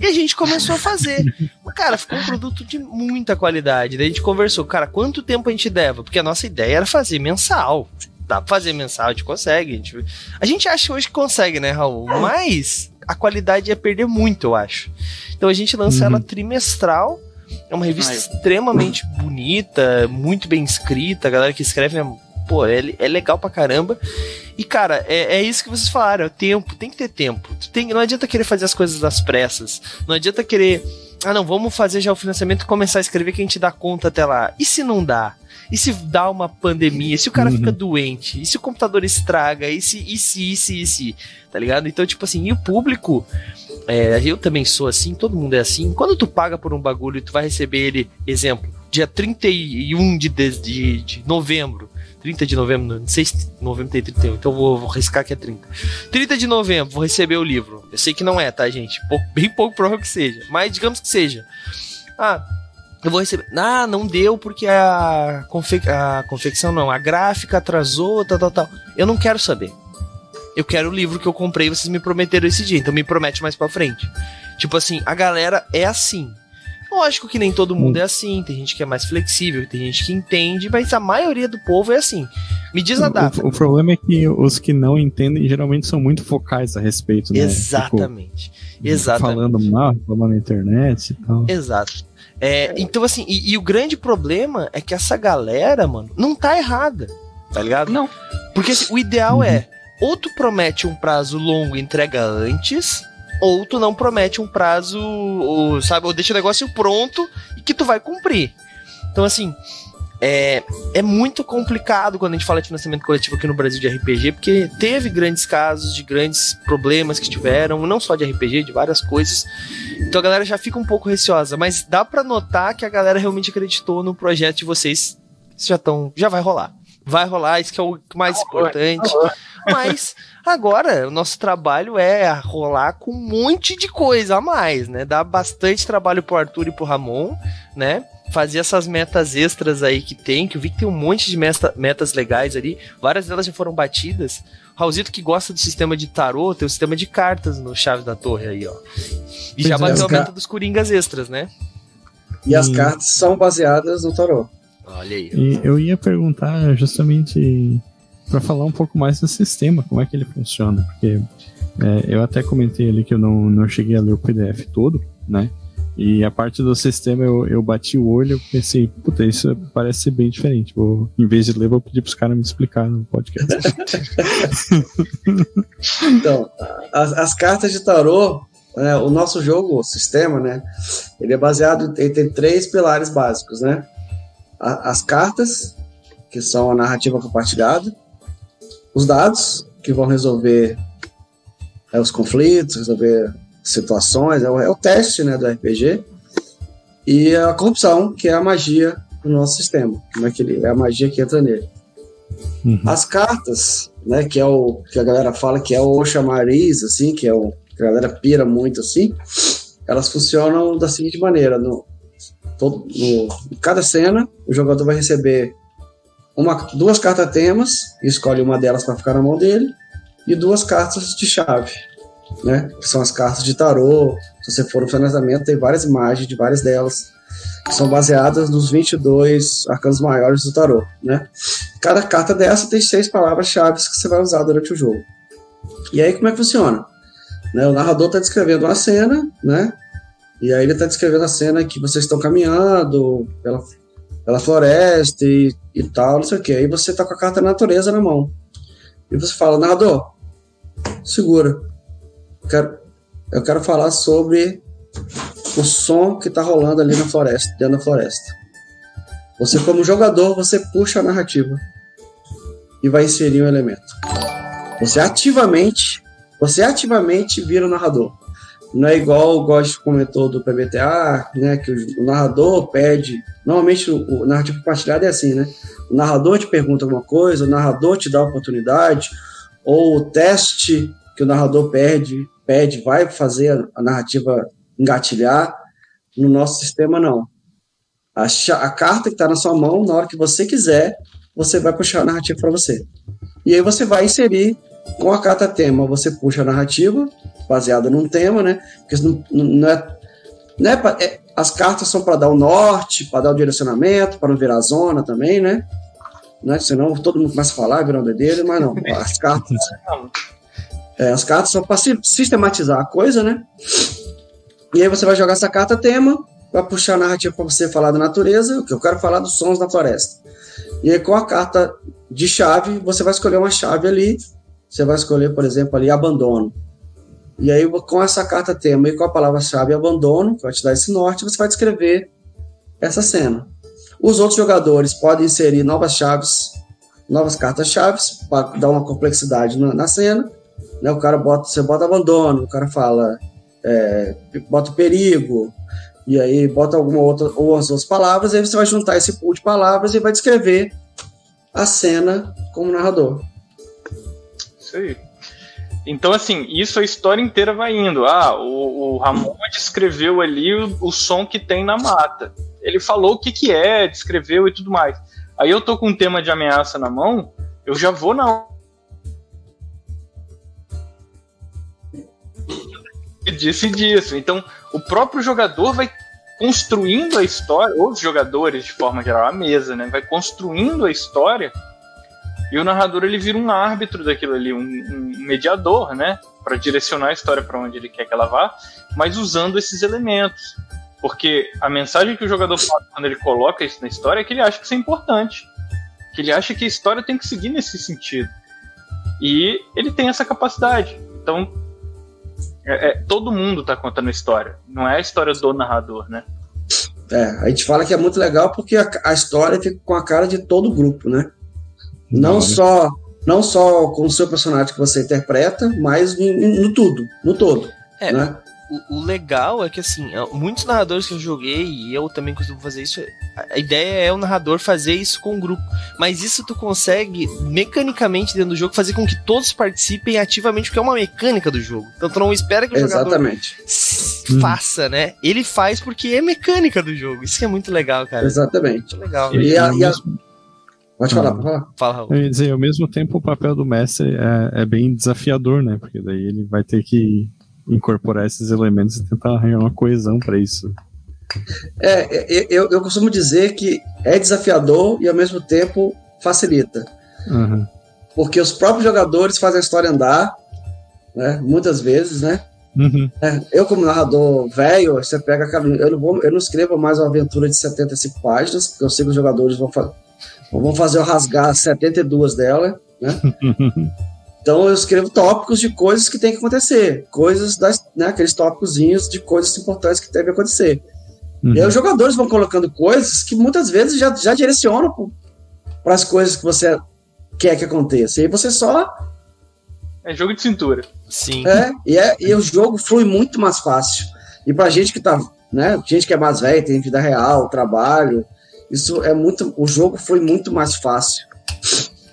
E a gente começou a fazer. (laughs) Cara, ficou um produto de muita qualidade. Daí a gente conversou, cara, quanto tempo a gente leva? Porque a nossa ideia era fazer mensal. Dá pra fazer mensal, a gente consegue. A gente, a gente acha hoje que consegue, né, Raul? Mas a qualidade ia perder muito, eu acho. Então a gente lança uhum. ela trimestral. É uma revista Ai. extremamente bonita, muito bem escrita. A galera que escreve é, pô, é, é legal pra caramba. E, cara, é, é isso que vocês falaram: é o tempo, tem que ter tempo. Tem, não adianta querer fazer as coisas das pressas. Não adianta querer. Ah, não, vamos fazer já o financiamento e começar a escrever que a gente dá conta até lá. E se não dá? E se dá uma pandemia? E se o cara uhum. fica doente? E se o computador estraga? E se, e se, e se, e se? Tá ligado? Então, tipo assim, e o público. É, eu também sou assim, todo mundo é assim. Quando tu paga por um bagulho e tu vai receber ele, exemplo, dia 31 de, de, de, de novembro, 30 de novembro, não sei se novembro tem 31, então vou, vou riscar que é 30. 30 de novembro, vou receber o livro. Eu sei que não é, tá, gente? Pouco, bem pouco provável que seja, mas digamos que seja. Ah, eu vou receber. Ah, não deu porque a, confe... a confecção não, a gráfica atrasou, tal, tal, tal. Eu não quero saber. Eu quero o livro que eu comprei, vocês me prometeram esse dia, então me promete mais pra frente. Tipo assim, a galera é assim. Lógico que nem todo mundo hum. é assim, tem gente que é mais flexível, tem gente que entende, mas a maioria do povo é assim. Me diz a data. O, o problema é que os que não entendem geralmente são muito focais a respeito, né? Exatamente. Tipo, Exatamente. Falando mal, falando na internet e tal. Exato. É, então, assim, e, e, o grande problema é que essa galera, mano, não tá errada, tá ligado? Não. Porque assim, o ideal uhum. é, ou tu promete um prazo longo e entrega antes, ou tu não promete um prazo, ou, sabe, ou deixa o negócio pronto e que tu vai cumprir. Então, assim, é, é muito complicado quando a gente fala de financiamento coletivo aqui no Brasil de RPG, porque teve grandes casos de grandes problemas que tiveram, não só de RPG, de várias coisas. Então a galera já fica um pouco receosa, mas dá para notar que a galera realmente acreditou no projeto de vocês. Já estão, já vai rolar. Vai rolar, isso que é o mais importante. Mas agora o nosso trabalho é rolar com um monte de coisa a mais, né? Dá bastante trabalho pro Arthur e pro Ramon, né? Fazer essas metas extras aí que tem, que eu vi que tem um monte de meta, metas legais ali, várias delas já foram batidas. Raulzito que gosta do sistema de tarô, tem o um sistema de cartas no Chave da Torre aí, ó. E já é, bateu a meta dos Coringas extras, né? E as cartas são baseadas no tarô. Olha aí. E eu ia perguntar justamente para falar um pouco mais do sistema, como é que ele funciona, porque é, eu até comentei ali que eu não, não cheguei a ler o PDF todo, né? E a parte do sistema eu, eu bati o olho e pensei, puta, isso parece ser bem diferente. Vou, em vez de ler, vou pedir pros caras me explicar no podcast. (laughs) então, as, as, cartas de tarô, né, o nosso jogo, o sistema, né? Ele é baseado em tem três pilares básicos, né? A, as cartas, que são a narrativa compartilhada, os dados, que vão resolver é, os conflitos, resolver situações, é o, é o, teste né, do RPG, e a corrupção, que é a magia do nosso sistema, como é, que ele, é a magia que entra nele. Uhum. As cartas, né, que é o que a galera fala que é o chamariz, assim, que é o que a galera pira muito assim, elas funcionam da seguinte maneira: no, todo, no, em cada cena, o jogador vai receber uma, duas cartas temas, escolhe uma delas para ficar na mão dele, e duas cartas de chave, né? Que são as cartas de tarô. Se você for no financiamento, tem várias imagens de várias delas, que são baseadas nos 22 arcanos maiores do tarô, né? Cada carta dessa tem seis palavras-chave que você vai usar durante o jogo. E aí, como é que funciona? Né, o narrador está descrevendo uma cena, né? E aí ele está descrevendo a cena que vocês estão caminhando pela, pela floresta e, e tal, não sei o que. Aí você tá com a carta natureza na mão. E você fala, narrador, segura. Eu quero, eu quero falar sobre o som que tá rolando ali na floresta, dentro da floresta. Você, como jogador, você puxa a narrativa e vai inserir um elemento. Você ativamente, você ativamente vira o narrador. Não é igual o Gosto comentou do PBTA, né? Que o, o narrador pede. Normalmente o, o narrativo compartilhado é assim, né? O narrador te pergunta alguma coisa, o narrador te dá a oportunidade, ou o teste que o narrador pede, pede vai fazer a narrativa engatilhar. No nosso sistema, não. A, a carta que está na sua mão, na hora que você quiser, você vai puxar a narrativa para você. E aí você vai inserir com a carta tema, você puxa a narrativa, baseada num tema, né? Porque não, não é, não é, pra, é as cartas são para dar o norte, para dar o direcionamento, para não virar zona também, né? né? Senão todo mundo começa a falar, virar um dedo, mas não. (laughs) As cartas. É, as cartas são para sistematizar a coisa, né? E aí você vai jogar essa carta tema, vai puxar a narrativa para você falar da natureza, que eu quero falar dos sons da floresta. E aí com a carta de chave, você vai escolher uma chave ali, você vai escolher, por exemplo, ali abandono. E aí com essa carta tema e com a palavra-chave abandono, que vai te dar esse norte, você vai descrever essa cena. Os outros jogadores podem inserir novas chaves, novas cartas-chaves, para dar uma complexidade na, na cena. Né? O cara bota, você bota abandono, o cara fala, é, bota perigo, e aí bota alguma outra, ou as outras palavras, aí você vai juntar esse pool de palavras e vai descrever a cena como narrador. Isso aí. Então, assim, isso a história inteira vai indo. Ah, o, o Ramon descreveu ali o, o, som que tem na mata. Ele falou o que, que é, descreveu e tudo mais. Aí eu tô com um tema de ameaça na mão, eu já vou na. Disse disso. Então, o próprio jogador vai construindo a história, ou os jogadores de forma geral, a mesa, né? Vai construindo a história e o narrador ele vira um árbitro daquilo ali, um, um mediador, né? Para direcionar a história para onde ele quer que ela vá, mas usando esses elementos. Porque a mensagem que o jogador fala quando ele coloca isso na história é que ele acha que isso é importante. Que ele acha que a história tem que seguir nesse sentido. E ele tem essa capacidade. Então, é, é, todo mundo está contando a história. Não é a história do narrador, né? É, a gente fala que é muito legal porque a, a história fica com a cara de todo o grupo, né? Não, só não só com o seu personagem que você interpreta, mas no, no tudo, no todo. É, né? O, o, legal é que, assim, é, muitos narradores que eu joguei, e eu também costumo fazer isso, a ideia é o narrador fazer isso com o grupo. Mas isso tu consegue, mecanicamente, dentro do jogo, fazer com que todos participem ativamente, porque é uma mecânica do jogo. Então tu não espera que o Exatamente. jogador faça, né? Ele faz porque é mecânica do jogo. Isso que é muito legal, cara. Exatamente. Muito legal. E, a, e a... Pode falar, pode falar. Fala, Raul. Eu ia dizer, ao mesmo tempo, o papel do mestre é, é bem desafiador, né? Porque daí ele vai ter que incorporar esses elementos e tentar arranjar uma coesão para isso. É, é, eu, eu costumo dizer que é desafiador e ao mesmo tempo facilita. Uhum. Porque os próprios jogadores fazem a história andar, né? Muitas vezes, né? Uhum. É, eu, como narrador velho, você pega eu não, vou, eu não escrevo mais uma aventura de 75 páginas, porque eu sei que os jogadores vão, fa vão fazer eu rasgar 72 dela, né? (laughs) Então eu escrevo tópicos de coisas que tem que acontecer, coisas das, né, aqueles tópicos de coisas importantes que devem acontecer. Uhum. E aí os jogadores vão colocando coisas que muitas vezes já, já direcionam para as coisas que você quer que aconteça. E aí você só é jogo de cintura. Sim. É, e, é, e o jogo flui muito mais fácil. E pra gente que tá, né, gente que é mais velha, tem vida real, trabalho, isso é muito, o jogo foi muito mais fácil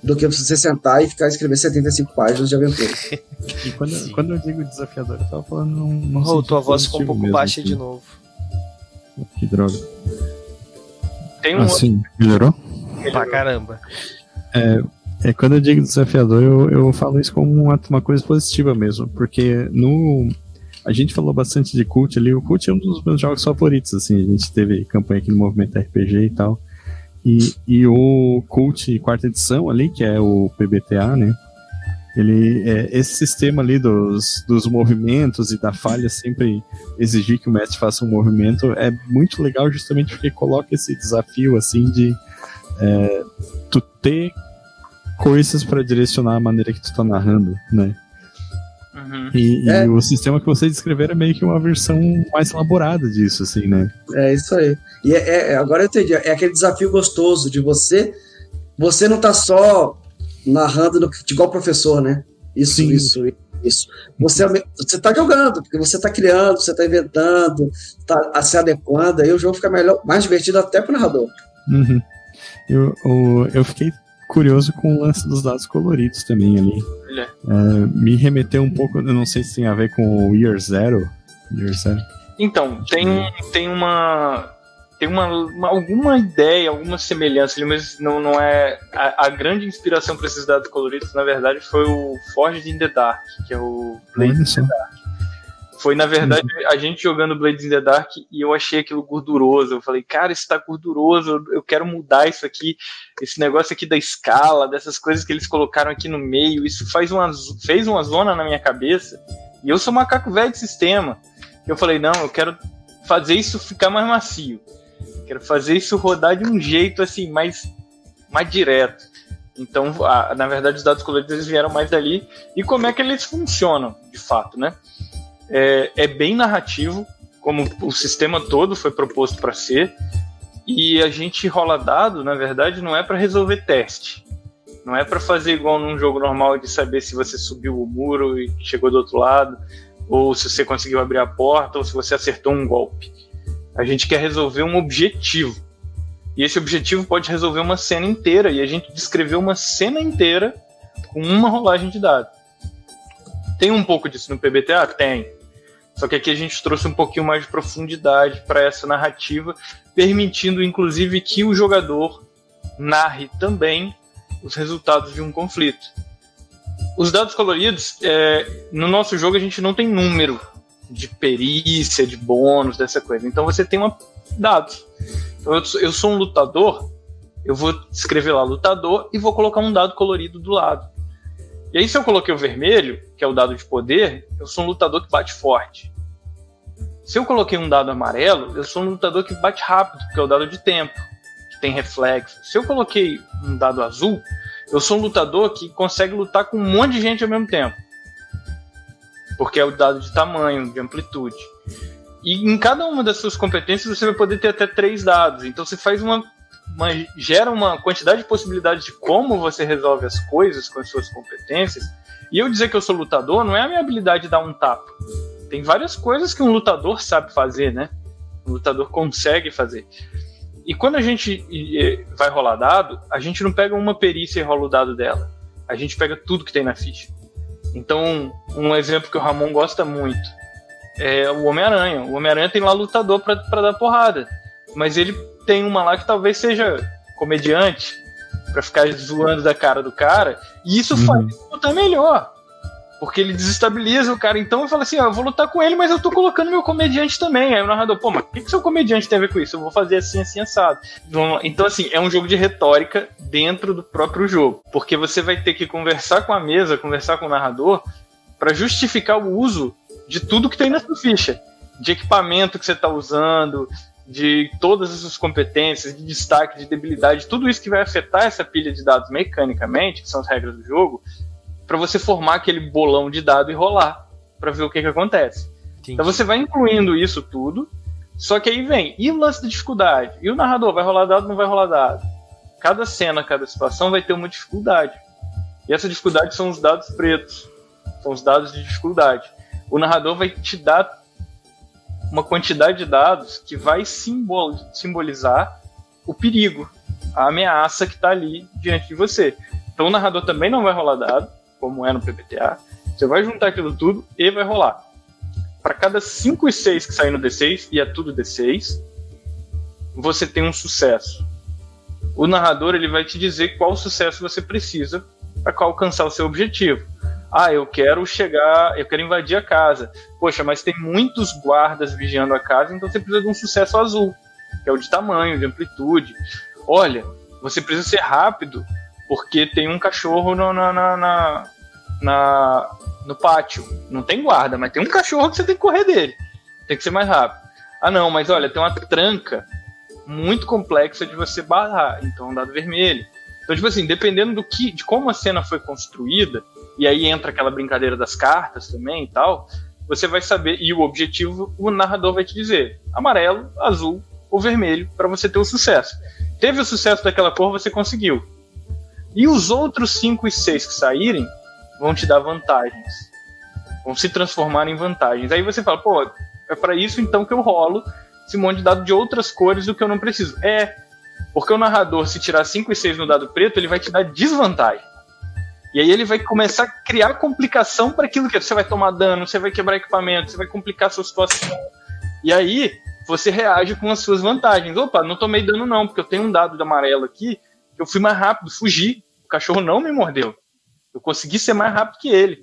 do que você sentar e ficar escrever 75 páginas de aventura. e quando, quando eu digo desafiador, eu tava falando num. num oh, tua voz ficou um pouco mesmo, baixa assim. de novo. Que droga. Tem um assim, outro... melhorou? Pra caramba. É, é, quando eu digo desafiador, eu, eu falo isso como uma, uma coisa positiva mesmo, porque no. A gente falou bastante de Cult ali, o Cult é um dos meus jogos favoritos, assim, a gente teve campanha aqui no Movimento RPG e tal. E, e o Cult quarta edição ali, que é o PBTA, né? Ele, é, esse sistema ali dos, dos movimentos e da falha sempre exigir que o mestre faça um movimento é muito legal justamente porque coloca esse desafio assim de é, tu ter coisas para direcionar a maneira que tu tá narrando, né? Uhum. E, é. e, o sistema que vocês descreveram é meio que uma versão mais elaborada disso, assim, né? É isso aí. E é, é, agora eu entendi. É aquele desafio gostoso de você. Você não tá só narrando no, igual professor, né? Isso, Sim. isso, isso. Você, você tá jogando, porque você tá criando, você tá inventando, tá se adequando, aí o jogo fica melhor, mais divertido até pro narrador. Uhum. Eu, eu, eu fiquei curioso com o lance dos dados coloridos também ali. É, me remeteu um pouco, eu não sei se tem a ver com o Year Zero. Year Zero. Então, tem, tem uma. Tem uma, uma, alguma ideia, alguma semelhança ali, mas não, não é. A, a grande inspiração para esses dados coloridos, na verdade, foi o Forged in the Dark, que é o Blade in the Dark. Foi, na verdade, a gente jogando Blades in the Dark e eu achei aquilo gorduroso. Eu falei, cara, isso tá gorduroso, eu quero mudar isso aqui, esse negócio aqui da escala, dessas coisas que eles colocaram aqui no meio. Isso faz uma, fez uma zona na minha cabeça. E eu sou macaco velho de sistema. Eu falei, não, eu quero fazer isso ficar mais macio. Quero fazer isso rodar de um jeito assim, mais, mais direto. Então, a, na verdade, os dados eles vieram mais dali. E como é que eles funcionam, de fato, né? É, é bem narrativo, como o sistema todo foi proposto para ser. E a gente rola dado, na verdade, não é para resolver teste. Não é para fazer igual num jogo normal de saber se você subiu o muro e chegou do outro lado, ou se você conseguiu abrir a porta, ou se você acertou um golpe. A gente quer resolver um objetivo. E esse objetivo pode resolver uma cena inteira. E a gente descreveu uma cena inteira com uma rolagem de dados. Tem um pouco disso no PBTA? Tem. Só que aqui a gente trouxe um pouquinho mais de profundidade para essa narrativa, permitindo inclusive que o jogador narre também os resultados de um conflito. Os dados coloridos, é, no nosso jogo a gente não tem número de perícia, de bônus, dessa coisa. Então você tem uma, dados. Então eu, eu sou um lutador, eu vou escrever lá lutador e vou colocar um dado colorido do lado. E aí, se eu coloquei o vermelho, que é o dado de poder, eu sou um lutador que bate forte. Se eu coloquei um dado amarelo, eu sou um lutador que bate rápido, que é o dado de tempo, que tem reflexo. Se eu coloquei um dado azul, eu sou um lutador que consegue lutar com um monte de gente ao mesmo tempo. Porque é o dado de tamanho, de amplitude. E em cada uma das suas competências você vai poder ter até três dados. Então você faz uma uma, gera uma quantidade de possibilidades de como você resolve as coisas com as suas competências. E eu dizer que eu sou lutador não é a minha habilidade de dar um tapa. Tem várias coisas que um lutador sabe fazer, né? Um lutador consegue fazer. E quando a gente vai rolar dado, a gente não pega uma perícia e rola o dado dela. A gente pega tudo que tem na ficha. Então, um exemplo que o Ramon gosta muito é o Homem-Aranha. O Homem-Aranha tem lá lutador para dar porrada. Mas ele tem uma lá que talvez seja comediante para ficar zoando da cara do cara, e isso uhum. faz lutar melhor. Porque ele desestabiliza o cara. Então eu falo assim: ó, eu vou lutar com ele, mas eu tô colocando meu comediante também. Aí o narrador, pô, mas o que, que seu comediante tem a ver com isso? Eu vou fazer assim, assim, assado. Então, assim, é um jogo de retórica dentro do próprio jogo. Porque você vai ter que conversar com a mesa, conversar com o narrador, para justificar o uso de tudo que tem na sua ficha. De equipamento que você tá usando, de todas as suas competências, de destaque, de debilidade, tudo isso que vai afetar essa pilha de dados mecanicamente, que são as regras do jogo, para você formar aquele bolão de dado e rolar para ver o que, que acontece. Entendi. Então você vai incluindo isso tudo, só que aí vem, e o lance da dificuldade? E o narrador vai rolar dado, não vai rolar dado? Cada cena, cada situação vai ter uma dificuldade. E essa dificuldade são os dados pretos, são os dados de dificuldade. O narrador vai te dar uma quantidade de dados que vai simbol simbolizar o perigo, a ameaça que está ali diante de você. Então o narrador também não vai rolar dado, como é no PPTA. Você vai juntar aquilo tudo e vai rolar. Para cada 5 e 6 que sair no D6, e é tudo D6, você tem um sucesso. O narrador ele vai te dizer qual sucesso você precisa para alcançar o seu objetivo. Ah, eu quero chegar, eu quero invadir a casa. Poxa, mas tem muitos guardas vigiando a casa, então você precisa de um sucesso azul, que é o de tamanho, de amplitude. Olha, você precisa ser rápido, porque tem um cachorro no, na, na, na, na, no pátio. Não tem guarda, mas tem um cachorro que você tem que correr dele. Tem que ser mais rápido. Ah, não, mas olha, tem uma tranca muito complexa de você barrar, então um dado vermelho. Então, tipo assim, dependendo do que, de como a cena foi construída, e aí entra aquela brincadeira das cartas também e tal, você vai saber, e o objetivo, o narrador vai te dizer: amarelo, azul ou vermelho, para você ter o sucesso. Teve o sucesso daquela cor, você conseguiu. E os outros 5 e 6 que saírem vão te dar vantagens. Vão se transformar em vantagens. Aí você fala, pô, é para isso então que eu rolo esse monte de dado de outras cores do que eu não preciso. É, porque o narrador, se tirar 5 e 6 no dado preto, ele vai te dar desvantagem. E aí ele vai começar a criar complicação para aquilo que você vai tomar dano, você vai quebrar equipamento, você vai complicar a sua situação. E aí você reage com as suas vantagens. Opa, não tomei dano não, porque eu tenho um dado de amarelo aqui, eu fui mais rápido, fugi, o cachorro não me mordeu. Eu consegui ser mais rápido que ele.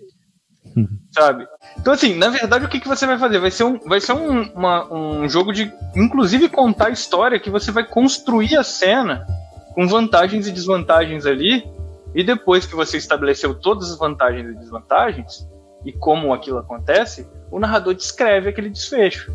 (laughs) sabe? Então, assim, na verdade, o que, que você vai fazer? Vai ser, um, vai ser um, uma, um jogo de, inclusive, contar a história que você vai construir a cena com vantagens e desvantagens ali. E depois que você estabeleceu todas as vantagens e desvantagens, e como aquilo acontece, o narrador descreve aquele desfecho.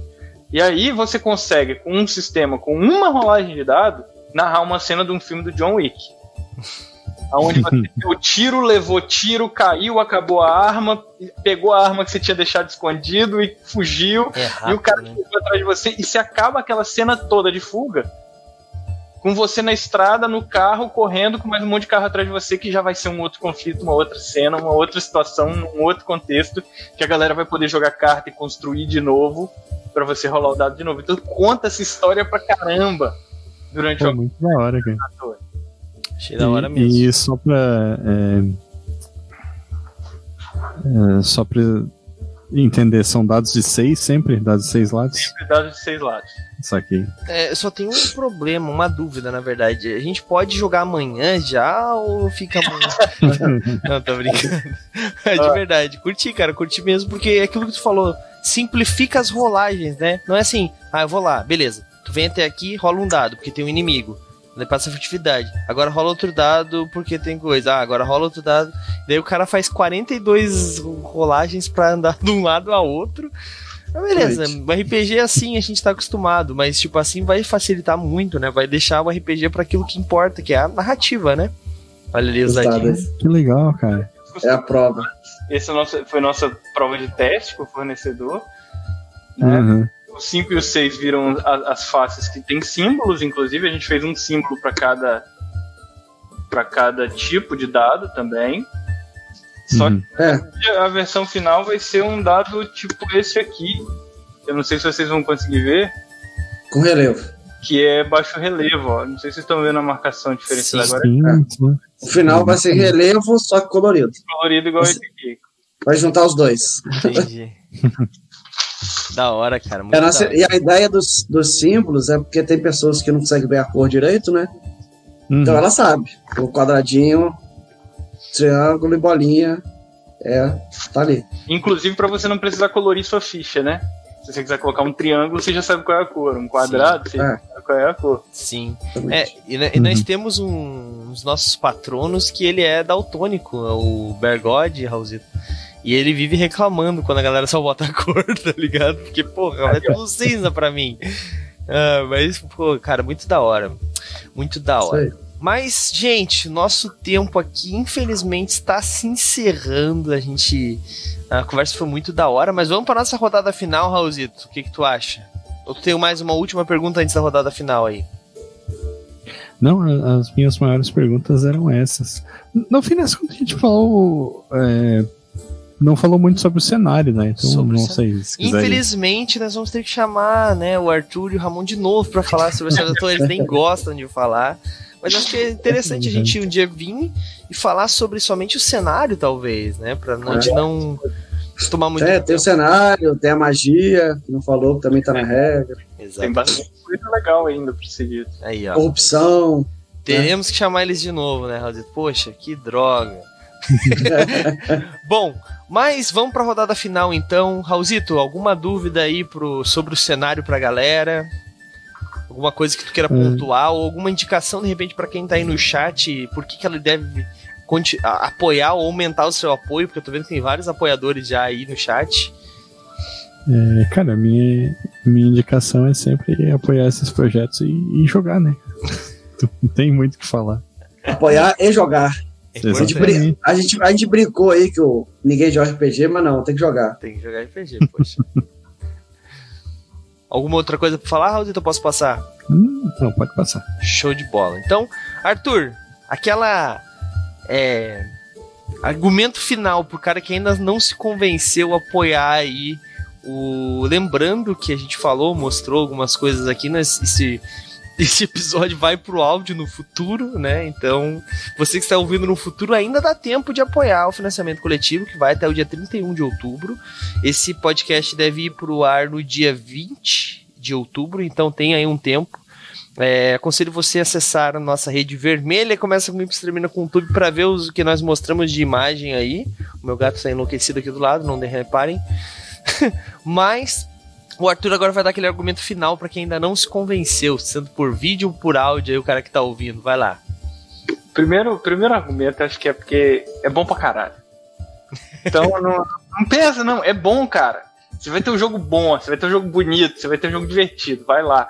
E aí você consegue, com um sistema, com uma rolagem de dado, narrar uma cena de um filme do John Wick. (laughs) Onde o tiro levou tiro, caiu, acabou a arma, pegou a arma que você tinha deixado escondido e fugiu. É rápido, e o cara né? atrás de você. E se acaba aquela cena toda de fuga com você na estrada, no carro, correndo com mais um monte de carro atrás de você, que já vai ser um outro conflito, uma outra cena, uma outra situação, um outro contexto, que a galera vai poder jogar carta e construir de novo para você rolar o dado de novo. Então conta essa história pra caramba durante Pô, o muito da hora, cara. Achei da hora mesmo. E só pra. É, é, só pra entender, são dados de 6 sempre? Dados de 6 lados? Sempre dados de 6 lados. Isso aqui. É, só tem um problema, uma dúvida, na verdade. A gente pode jogar amanhã já ou fica amanhã? (laughs) Não, tô brincando. É de verdade. Curti, cara, curti mesmo, porque é aquilo que tu falou. Simplifica as rolagens, né? Não é assim, ah, eu vou lá, beleza. Tu vem até aqui, rola um dado, porque tem um inimigo. Daí passa furtividade. Agora rola outro dado porque tem coisa. Ah, agora rola outro dado. Daí o cara faz 42 rolagens para andar de um lado a outro. Ah, beleza, o RPG é assim, a gente tá acostumado, mas tipo assim vai facilitar muito, né? Vai deixar o RPG para aquilo que importa, que é a narrativa, né? Olha ali os dadinhos. Que legal, cara. É a prova. Esse é foi nossa prova de teste com o fornecedor. Né? Uhum o 5 e o 6 viram as, as, faces que tem símbolos, inclusive a gente fez um símbolo para cada para cada tipo de dado também. Só uhum. que é. a versão final vai ser um dado tipo esse aqui. Eu não sei se vocês vão conseguir ver. Com relevo. Que é baixo relevo, ó. Não sei se vocês estão vendo a marcação diferenciada agora. Sim, sim. O final vai ser relevo, só que colorido. Colorido igual esse aqui. Vai juntar os dois. Entendi. (laughs) Da hora, cara. É nossa, hora. E a ideia dos, dos símbolos é porque tem pessoas que não conseguem ver a cor direito, né? Uhum. Então ela sabe. O quadradinho, triângulo e bolinha. É, tá ali. Inclusive para você não precisar colorir sua ficha, né? Se você quiser colocar um triângulo, você já sabe qual é a cor. Um quadrado, Sim. você é. já sabe qual é a cor. Sim. É, e, e, nós uhum. temos um, uns nossos patronos que ele é daltônico, o Bergode, Raulzito. E ele vive reclamando quando a galera só bota (laughs) a cor, tá ligado? Porque, porra, é tudo cinza pra mim. Ah, mas, pô, cara, muito da hora. Muito da hora. Mas, gente, nosso tempo aqui, infelizmente, está se encerrando. A gente. A conversa foi muito da hora, mas vamos para nossa rodada final, Raulzito. O que, que tu acha? Eu tenho mais uma última pergunta antes da rodada final aí. Não, as minhas maiores perguntas eram essas. No fim das contas, a gente falou é, não falou muito sobre o cenário, né? Então sobre não sei. Se Infelizmente, nós vamos ter que chamar né, o Arthur e o Ramon de novo para falar sobre esse ator. Eles nem gostam de falar. Mas acho que é interessante a gente um dia vir e falar sobre somente o cenário, talvez, né? Pra não, é. não tomar muito. É, tem o cenário, tem a magia, que não falou, que também tá na regra. Exatamente. Tem bastante coisa legal ainda pra seguir. Aí, ó. Corrupção. Teremos né? que chamar eles de novo, né, Raul? Poxa, que droga. (laughs) Bom, mas vamos para a rodada final então. Raulzito, alguma dúvida aí pro, sobre o cenário para a galera? Alguma coisa que tu queira hum. pontuar ou alguma indicação de repente para quem está aí no chat, por que, que ela deve apoiar ou aumentar o seu apoio? Porque eu tô vendo que tem vários apoiadores já aí no chat. É, cara, minha, minha indicação é sempre apoiar esses projetos e, e jogar, né? (laughs) Não tem muito o que falar. Apoiar e jogar. É a, gente a, gente, a gente brincou aí que o, ninguém joga RPG, mas não, tem que jogar. Tem que jogar RPG, poxa. (laughs) Alguma outra coisa pra falar, Raul? Eu posso passar? Hum, não, pode passar. Show de bola. Então, Arthur, aquela. É, argumento final pro cara que ainda não se convenceu a apoiar aí o. Lembrando que a gente falou, mostrou algumas coisas aqui nesse esse episódio vai pro áudio no futuro, né? Então, você que está ouvindo no futuro ainda dá tempo de apoiar o financiamento coletivo, que vai até o dia 31 de outubro. Esse podcast deve ir pro ar no dia 20 de outubro, então tem aí um tempo. É, aconselho você a acessar a nossa rede vermelha, começa comigo e termina com o YouTube para ver o que nós mostramos de imagem aí, O meu gato está enlouquecido aqui do lado, não reparem. (laughs) Mas o Arthur agora vai dar aquele argumento final para quem ainda não se convenceu, sendo por vídeo ou por áudio aí o cara que tá ouvindo. Vai lá. Primeiro, primeiro argumento, acho que é porque é bom pra caralho. Então não, não pensa, não, é bom, cara. Você vai ter um jogo bom, você vai ter um jogo bonito, você vai ter um jogo divertido, vai lá.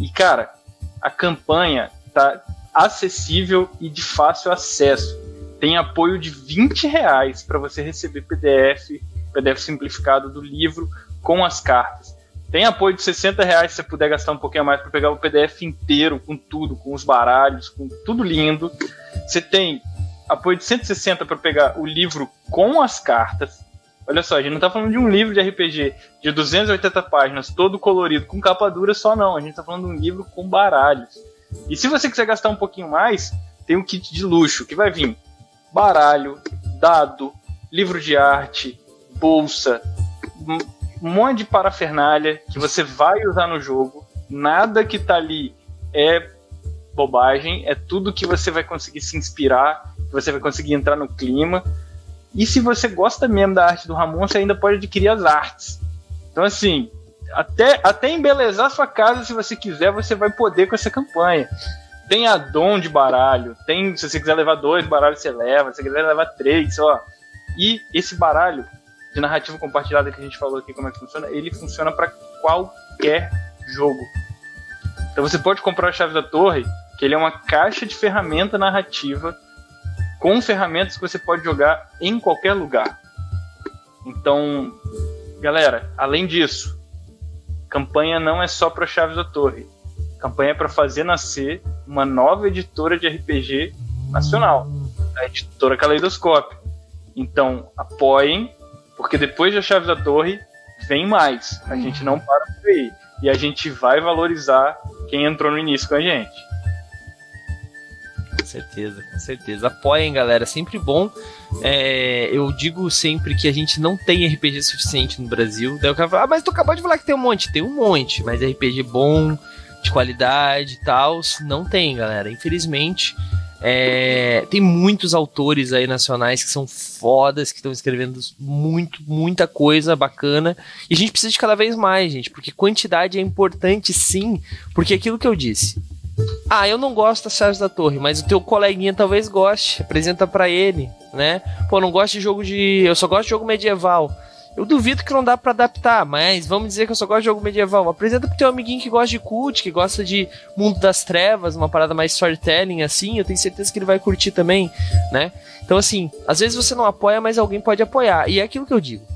E, cara, a campanha tá acessível e de fácil acesso. Tem apoio de 20 reais para você receber PDF, PDF simplificado do livro com as cartas. Tem apoio de 60 reais se você puder gastar um pouquinho mais para pegar o PDF inteiro, com tudo, com os baralhos, com tudo lindo. Você tem apoio de 160 para pegar o livro com as cartas. Olha só, a gente não está falando de um livro de RPG de 280 páginas, todo colorido, com capa dura só não. A gente está falando de um livro com baralhos. E se você quiser gastar um pouquinho mais, tem um kit de luxo que vai vir baralho, dado, livro de arte, bolsa, um monte de parafernália que você vai usar no jogo. Nada que tá ali é bobagem, é tudo que você vai conseguir se inspirar, que você vai conseguir entrar no clima. E se você gosta mesmo da arte do Ramon, você ainda pode adquirir as artes. Então, assim, até, até embelezar sua casa, se você quiser, você vai poder com essa campanha. Tem addon de baralho, tem, se você quiser levar dois baralhos, você leva, se você quiser levar três, ó. E esse baralho de narrativa compartilhada que a gente falou aqui como é que funciona, ele funciona para qualquer jogo. Então você pode comprar a Chave da Torre, que ele é uma caixa de ferramenta narrativa com ferramentas que você pode jogar em qualquer lugar. Então, galera, além disso, campanha não é só para Chaves da Torre. Campanha é para fazer nascer uma nova editora de RPG nacional, a editora Caleidoscópio. Então, apoiem porque depois da Chave da Torre, vem mais. A gente não para por aí. E a gente vai valorizar quem entrou no início com a gente. Com certeza, com certeza. Apoiem, galera. Sempre bom. É, eu digo sempre que a gente não tem RPG suficiente no Brasil. Daí o cara fala, ah, mas tu acabou de falar que tem um monte. Tem um monte, mas RPG bom, de qualidade e tal, não tem, galera. Infelizmente. É, tem muitos autores aí nacionais que são fodas, que estão escrevendo muito, muita coisa bacana. E a gente precisa de cada vez mais, gente, porque quantidade é importante sim, porque aquilo que eu disse. Ah, eu não gosto da Chaves da Torre, mas o teu coleguinha talvez goste. Apresenta para ele, né? Pô, não gosto de jogo de. Eu só gosto de jogo medieval. Eu duvido que não dá para adaptar, mas vamos dizer que eu só gosto de jogo medieval. Apresenta pro teu amiguinho que gosta de cult, que gosta de Mundo das Trevas, uma parada mais storytelling assim, eu tenho certeza que ele vai curtir também, né? Então assim, às vezes você não apoia, mas alguém pode apoiar. E é aquilo que eu digo.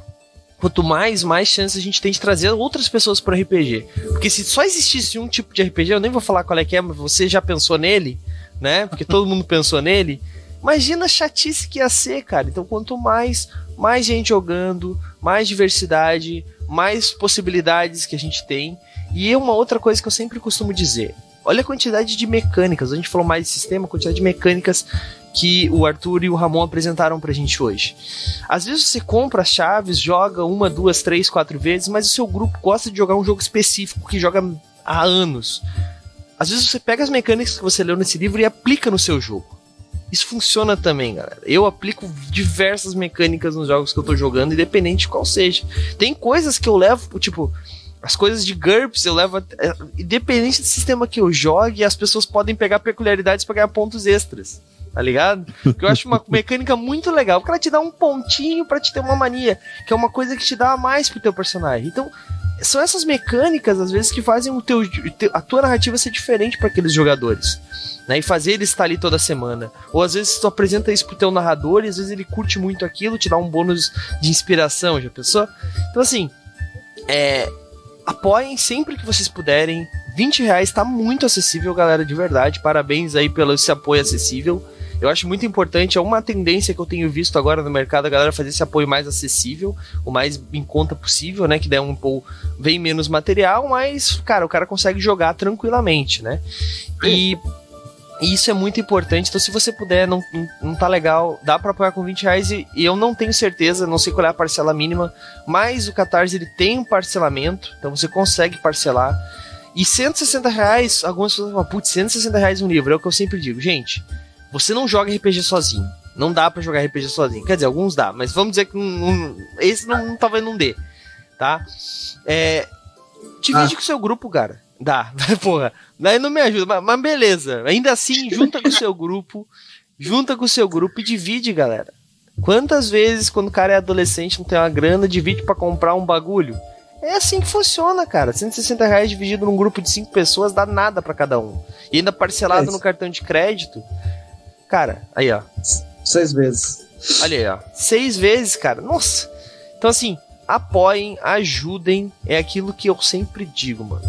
Quanto mais, mais chances a gente tem de trazer outras pessoas pro RPG. Porque se só existisse um tipo de RPG, eu nem vou falar qual é que é, mas você já pensou nele, né? Porque todo mundo pensou nele. Imagina a chatice que ia ser, cara. Então, quanto mais, mais gente jogando, mais diversidade, mais possibilidades que a gente tem. E uma outra coisa que eu sempre costumo dizer: olha a quantidade de mecânicas. A gente falou mais de sistema, quantidade de mecânicas que o Arthur e o Ramon apresentaram pra gente hoje. Às vezes você compra as chaves, joga uma, duas, três, quatro vezes, mas o seu grupo gosta de jogar um jogo específico que joga há anos. Às vezes você pega as mecânicas que você leu nesse livro e aplica no seu jogo. Isso funciona também, galera. Eu aplico diversas mecânicas nos jogos que eu tô jogando, independente de qual seja. Tem coisas que eu levo, tipo, as coisas de GURPS eu levo. É, independente do sistema que eu jogue, as pessoas podem pegar peculiaridades para ganhar pontos extras. Tá ligado? Porque eu acho uma (laughs) mecânica muito legal. Porque ela te dá um pontinho para te ter uma mania. Que é uma coisa que te dá mais pro teu personagem. Então, são essas mecânicas, às vezes, que fazem teu, a tua narrativa ser diferente para aqueles jogadores né? E fazer ele estar ali toda semana. Ou às vezes tu apresenta isso pro teu narrador e às vezes ele curte muito aquilo, te dá um bônus de inspiração, já pensou? Então assim, é, apoiem sempre que vocês puderem. 20 reais tá muito acessível, galera, de verdade. Parabéns aí pelo esse apoio acessível. Eu acho muito importante, é uma tendência que eu tenho visto agora no mercado, a galera fazer esse apoio mais acessível, o mais em conta possível, né? Que der um pouco, vem menos material, mas, cara, o cara consegue jogar tranquilamente, né? E e isso é muito importante. Então, se você puder, não, não tá legal, dá pra apoiar com 20 reais. E, e, eu não tenho certeza, não sei qual é a parcela mínima, mas o Catarse ele tem um parcelamento, então você consegue parcelar. E 160 reais, algumas pessoas falam, putz, 160 reais um livro, é o que eu sempre digo. Gente, você não joga RPG sozinho. Não dá para jogar RPG sozinho. Quer dizer, alguns dá, mas vamos dizer que um, esse não, talvez não dê, tá? É, divide ah. com o seu grupo, cara. (laughs) Dá, porra. Daí não me ajuda, mas, mas beleza. Ainda assim, junta com o seu grupo, junta com o seu grupo e divide, galera. Quantas vezes, quando o cara é adolescente, não tem uma grana, divide para comprar um bagulho? É assim que funciona, cara. 160 reais dividido num grupo de 5 pessoas dá nada para cada um. E ainda parcelado é no cartão de crédito. Cara, aí ó. Seis vezes. Olha aí, ó. Seis vezes, cara. Nossa. Então, assim, apoiem, ajudem. É aquilo que eu sempre digo, mano.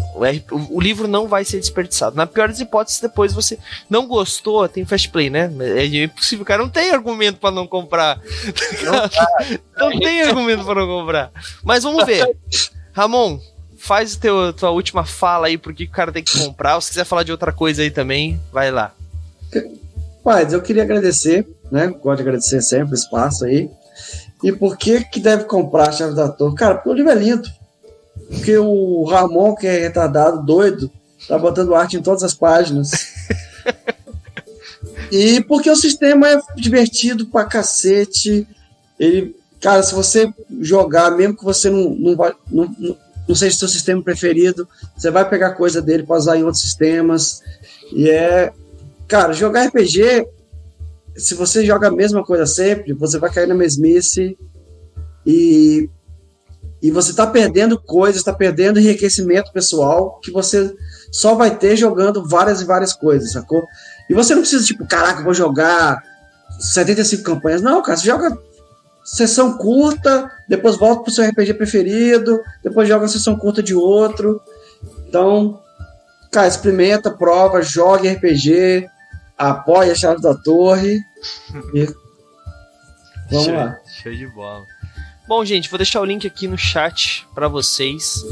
O, o, livro não vai ser desperdiçado. Na pior das hipóteses, depois você não gostou, tem fast play, né? É impossível, cara. Não tem argumento para não comprar. Não, (laughs) não tem argumento para não comprar. Mas vamos ver. Ramon, faz teu, tua última fala aí porque o cara tem que comprar. Ou se quiser falar de outra coisa aí também, vai lá. Paz, eu queria agradecer, né? Gosto de agradecer sempre o espaço aí. E por que que deve comprar a chave da torre? Cara, porque o livro é lindo. Porque o Ramon, que é retardado, doido, tá botando arte em todas as páginas. (laughs) e porque o sistema é divertido pra cacete. Ele, cara, se você jogar, mesmo que você não, não, vai, não, não seja seu sistema preferido, você vai pegar coisa dele para usar em outros sistemas. E é. Cara, jogar RPG se você joga a mesma coisa sempre, você vai cair na mesmice e, e você está perdendo coisas, está perdendo enriquecimento pessoal que você só vai ter jogando várias e várias coisas, sacou? E você não precisa, tipo, caraca, vou jogar 75 campanhas. Não, cara, você joga sessão curta, depois volta pro seu RPG preferido, depois joga sessão curta de outro. Então, cara, experimenta, prova, jogue RPG, apoia a chave da torre e (laughs) vamos show, lá. Show de bola. Bom, gente, vou deixar o link aqui no chat para vocês.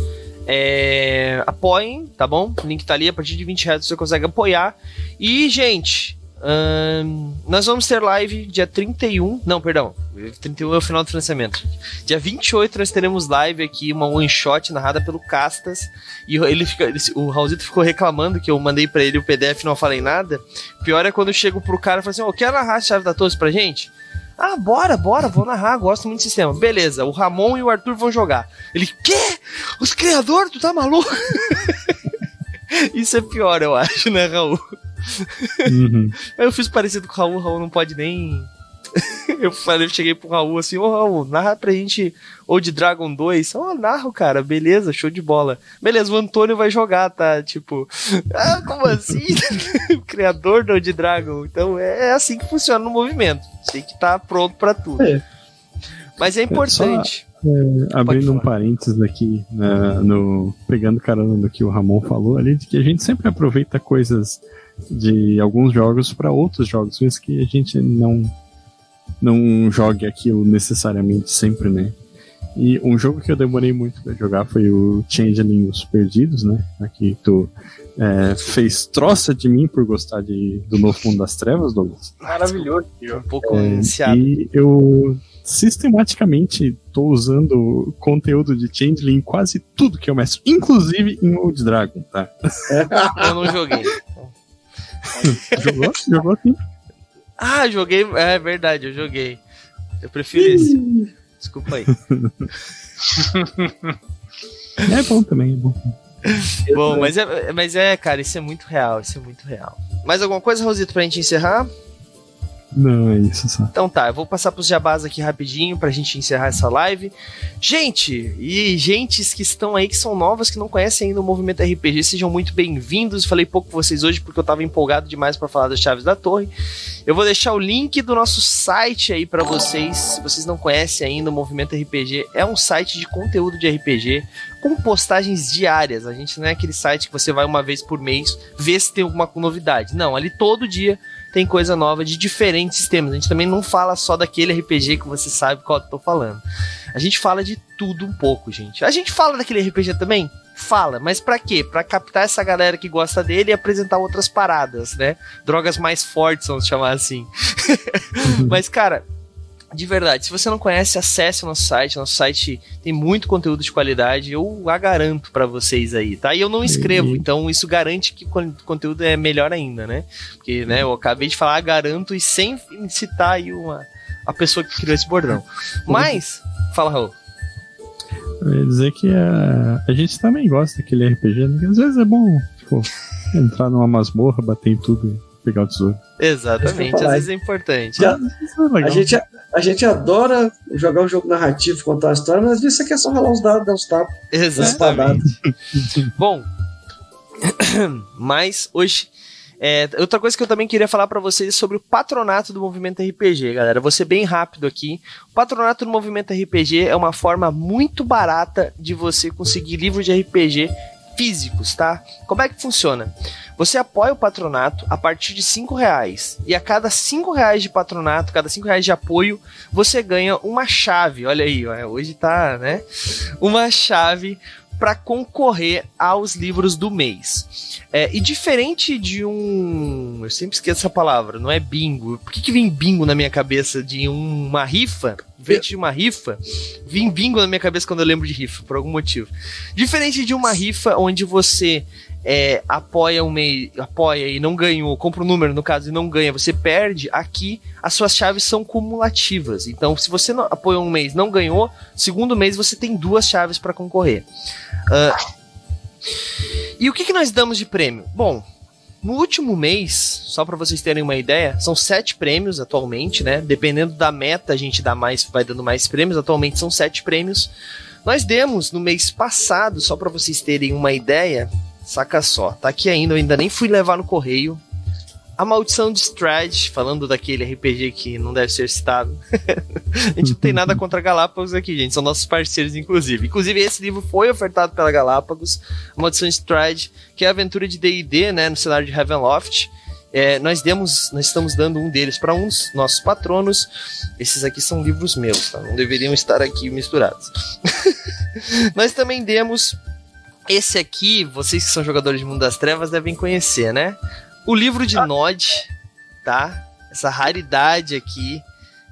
É, apoiem, tá bom? O link tá ali, a partir de 20 reais você consegue apoiar. E, gente, nós vamos ter live dia 31. Não, perdão. 31 é o final do financiamento. Dia 28 nós teremos live aqui, uma one shot narrada pelo Castas. E ele fica, ele, o Raulzito ficou reclamando que eu mandei para ele o PDF e não falei nada. Pior é quando eu chego pro cara e falo assim: Ô, oh, quer narrar a chave da Torre pra gente? Ah, bora, bora, vou narrar, gosto muito do sistema. Beleza, o Ramon e o Arthur vão jogar. Ele, quê? Os criadores, tu tá maluco? (laughs) Isso é pior, eu acho, né, Raul? Uhum. (laughs) eu fiz parecido com o Raul, o Raul não pode nem (laughs) eu falei, cheguei pro Raul assim, ô oh, Raul, narra pra gente ou de Dragon 2. Ó, oh, narro, cara, beleza, show de bola. Beleza, o Antônio vai jogar, tá? Tipo, (laughs) ah, como assim? o criador do Old Dragon. Então é, é assim que funciona no movimento. Tem que estar tá pronto para tudo. É. Mas é importante. Só, é, abrindo um parênteses aqui, né, no, pegando carona do que o Ramon falou ali, de que a gente sempre aproveita coisas de alguns jogos para outros jogos, coisas que a gente não não jogue aquilo necessariamente sempre, né? E um jogo que eu demorei muito para jogar foi o Changeling Os Perdidos, né? Aqui tu é, fez troça de mim por gostar de, do Novo Mundo das Trevas, Douglas. Maravilhoso. Um pouco é, E eu sistematicamente tô usando conteúdo de Changeling em quase tudo que eu meço, inclusive em Old Dragon, tá? eu não joguei. (laughs) (laughs) Jogou? Jogou sim. Ah, joguei. É verdade, eu joguei. Eu prefiro esse. Desculpa aí. (laughs) é bom também, é bom. (laughs) Bom, mas é, mas é, cara, isso é muito real, isso é muito real. Mais alguma coisa, Rosito, pra gente encerrar? Não, é isso só. Então tá, eu vou passar pros jabás aqui rapidinho pra gente encerrar essa live. Gente, e gentes que estão aí, que são novas, que não conhecem ainda o movimento RPG, sejam muito bem-vindos. Falei pouco com vocês hoje porque eu tava empolgado demais para falar das chaves da torre. Eu vou deixar o link do nosso site aí para vocês. Se vocês não conhecem ainda o movimento RPG, é um site de conteúdo de RPG com postagens diárias. A gente não é aquele site que você vai uma vez por mês ver se tem alguma novidade. Não, ali todo dia tem coisa nova de diferentes temas. A gente também não fala só daquele RPG que você sabe qual eu tô falando. A gente fala de tudo um pouco, gente. A gente fala daquele RPG também? Fala, mas para quê? Para captar essa galera que gosta dele e apresentar outras paradas, né? Drogas mais fortes, vamos chamar assim. (laughs) mas, cara, de verdade, se você não conhece, acesse o nosso site. Nosso site tem muito conteúdo de qualidade. Eu a garanto para vocês aí, tá? E eu não escrevo, e... então isso garante que o conteúdo é melhor ainda, né? Porque, né, eu acabei de falar garanto e sem citar aí uma, a pessoa que criou esse bordão. Mas, fala, Raul. Eu ia dizer que a, a gente também gosta daquele RPG, né? Às vezes é bom, tipo, entrar numa masmorra, bater em tudo e pegar o tesouro. Exatamente, às vezes é importante. Já, é a, gente, a gente adora jogar um jogo narrativo, contar a história, mas às vezes você quer só rolar os dados, dar os tapas. Exatamente. (laughs) Bom, (coughs) mas hoje é, outra coisa que eu também queria falar para vocês é sobre o patronato do movimento RPG, galera. Vou ser bem rápido aqui. O patronato do movimento RPG é uma forma muito barata de você conseguir livros de RPG físicos, tá? Como é que funciona? Você apoia o patronato a partir de cinco reais e a cada cinco reais de patronato, cada cinco reais de apoio, você ganha uma chave. Olha aí, ó, hoje tá, né? Uma chave para concorrer aos livros do mês. É, e diferente de um. Eu sempre esqueço essa palavra, não é bingo. Por que, que vem bingo na minha cabeça de uma rifa? Diferente de uma rifa, vem bingo na minha cabeça quando eu lembro de rifa, por algum motivo. Diferente de uma rifa onde você é, apoia um mês, apoia e não ganhou, compra um número no caso e não ganha, você perde, aqui as suas chaves são cumulativas. Então, se você apoia um mês não ganhou, segundo mês você tem duas chaves para concorrer. Uh, e o que, que nós damos de prêmio? Bom, no último mês, só para vocês terem uma ideia, são sete prêmios atualmente, né? Dependendo da meta, a gente dá mais, vai dando mais prêmios. Atualmente são sete prêmios. Nós demos no mês passado, só para vocês terem uma ideia, Saca só, tá aqui ainda, eu ainda nem fui levar no correio. A Maldição de Strade, falando daquele RPG que não deve ser citado. (laughs) a gente não tem nada (laughs) contra Galápagos aqui, gente. São nossos parceiros, inclusive. Inclusive, esse livro foi ofertado pela Galápagos, A Maldição de Strade, que é a aventura de D&D, né, no cenário de Heavenloft. É, nós demos, nós estamos dando um deles para um dos nossos patronos. Esses aqui são livros meus, tá? Não deveriam estar aqui misturados. (laughs) nós também demos esse aqui, vocês que são jogadores de Mundo das Trevas devem conhecer, né? O livro de ah. Nod, tá? Essa raridade aqui,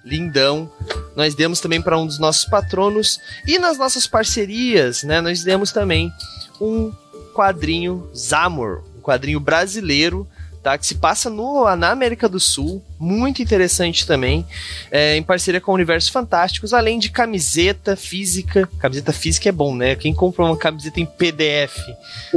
lindão. Nós demos também para um dos nossos patronos e nas nossas parcerias, né? Nós demos também um quadrinho Zamor, um quadrinho brasileiro tá? Que se passa no, na América do Sul, muito interessante também, é, em parceria com o Universo Fantásticos, além de camiseta física. Camiseta física é bom, né? Quem compra uma camiseta em PDF?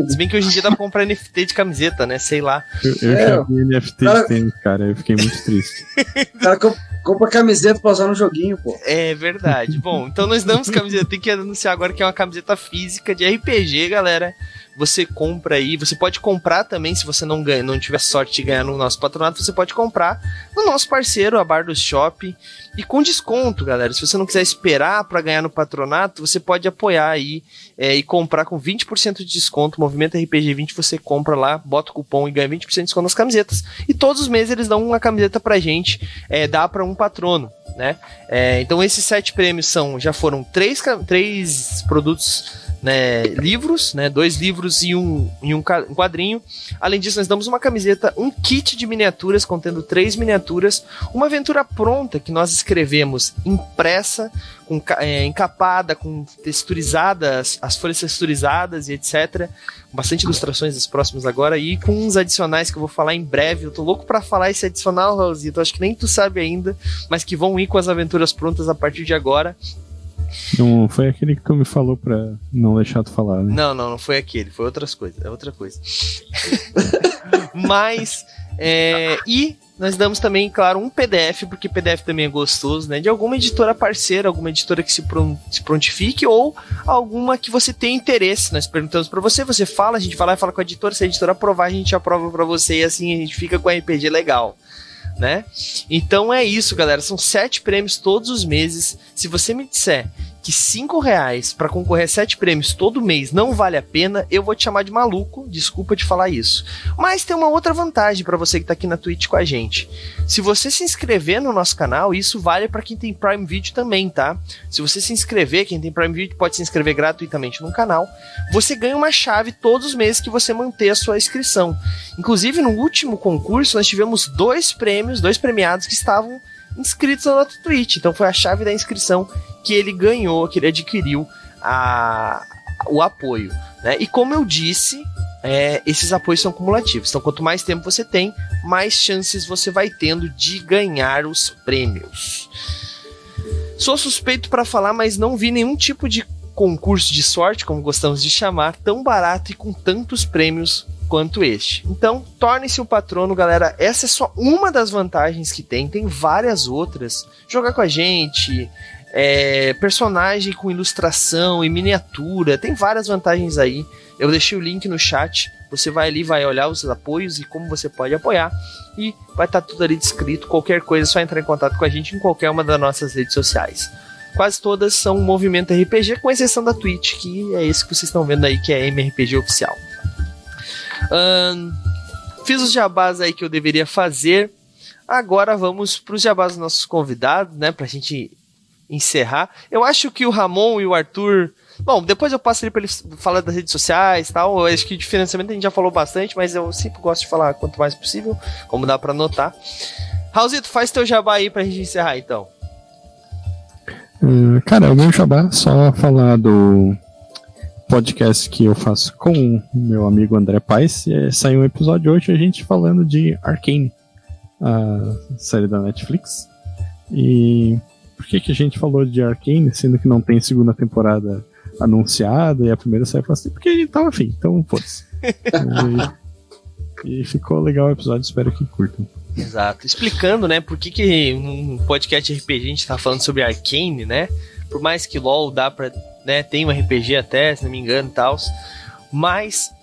Se bem que hoje em dia dá pra comprar NFT de camiseta, né? Sei lá. Eu, eu é, já vi NFT cara... de tênis, cara, eu fiquei muito triste. (laughs) cara, compra camiseta pra usar no joguinho, pô. É verdade. Bom, então nós damos camiseta. Tem que anunciar agora que é uma camiseta física de RPG, galera você compra aí, você pode comprar também, se você não ganha, não tiver sorte de ganhar no nosso patronato, você pode comprar no nosso parceiro, a Bar do Shop, e com desconto, galera. Se você não quiser esperar para ganhar no patronato, você pode apoiar aí é, e comprar com 20% de desconto. Movimento RPG 20, você compra lá, bota o cupom e ganha 20% de desconto nas camisetas. E todos os meses eles dão uma camiseta pra gente, é, dá para um patrono. Né? É, então esses sete prêmios são já foram três, três produtos né, livros, né, dois livros e um, e um quadrinho. Além disso, nós damos uma camiseta, um kit de miniaturas contendo três miniaturas, uma aventura pronta que nós escrevemos impressa, com, é, encapada, com texturizadas, as folhas texturizadas e etc. Bastante ilustrações das próximas agora e com uns adicionais que eu vou falar em breve. Eu tô louco para falar esse adicional, Raulzito. Acho que nem tu sabe ainda, mas que vão ir com as aventuras prontas a partir de agora. Não foi aquele que tu me falou pra não deixar tu falar, né? Não, não, não foi aquele, foi outras coisas, é outra coisa. (laughs) Mas, é, e nós damos também, claro, um PDF, porque PDF também é gostoso, né? De alguma editora parceira, alguma editora que se, se prontifique ou alguma que você tem interesse. Nós perguntamos para você, você fala, a gente vai lá e fala com a editora, se a editora aprovar, a gente aprova para você e assim a gente fica com a RPG legal né? Então é isso, galera. São sete prêmios todos os meses. Se você me disser que cinco reais para concorrer a sete prêmios todo mês não vale a pena, eu vou te chamar de maluco. Desculpa te falar isso. Mas tem uma outra vantagem para você que tá aqui na Twitch com a gente. Se você se inscrever no nosso canal, isso vale para quem tem Prime Video também, tá? Se você se inscrever, quem tem Prime Video pode se inscrever gratuitamente no canal. Você ganha uma chave todos os meses que você manter a sua inscrição. Inclusive, no último concurso, nós tivemos dois prêmios, dois premiados que estavam inscritos na nossa Twitch. Então foi a chave da inscrição que ele ganhou, que ele adquiriu a, o apoio. Né? E como eu disse, é, esses apoios são cumulativos. Então, quanto mais tempo você tem, mais chances você vai tendo de ganhar os prêmios. Sou suspeito para falar, mas não vi nenhum tipo de concurso de sorte, como gostamos de chamar, tão barato e com tantos prêmios quanto este. Então, torne-se um patrono, galera. Essa é só uma das vantagens que tem, tem várias outras. Jogar com a gente, é, personagem com ilustração e miniatura, tem várias vantagens aí. Eu deixei o link no chat. Você vai ali, vai olhar os apoios e como você pode apoiar. E vai estar tá tudo ali descrito. Qualquer coisa é só entrar em contato com a gente em qualquer uma das nossas redes sociais. Quase todas são movimento RPG, com exceção da Twitch, que é esse que vocês estão vendo aí, que é MRPG oficial. Fiz os jabás aí que eu deveria fazer. Agora vamos para os jabás dos nossos convidados, né? Pra gente encerrar. Eu acho que o Ramon e o Arthur. Bom, depois eu passo ali para eles falar das redes sociais e tal. Eu acho que de financiamento a gente já falou bastante, mas eu sempre gosto de falar quanto mais possível, como dá para notar. Raulzito, faz teu jabá aí pra gente encerrar então. Uh, cara, o meu jabá só falar do podcast que eu faço com o meu amigo André Paes. É, saiu um episódio hoje a gente falando de Arcane, a série da Netflix. E por que, que a gente falou de Arkane, sendo que não tem segunda temporada anunciada e a primeira saiu assim? Porque a gente tava afim, então foda-se. (laughs) e, e ficou legal o episódio, espero que curtam. Exato. Explicando, né, por que, que um podcast RPG a gente tá falando sobre Arkane, né? Por mais que LoL dá pra. Né, tem um RPG até, se não me engano e tal. Mas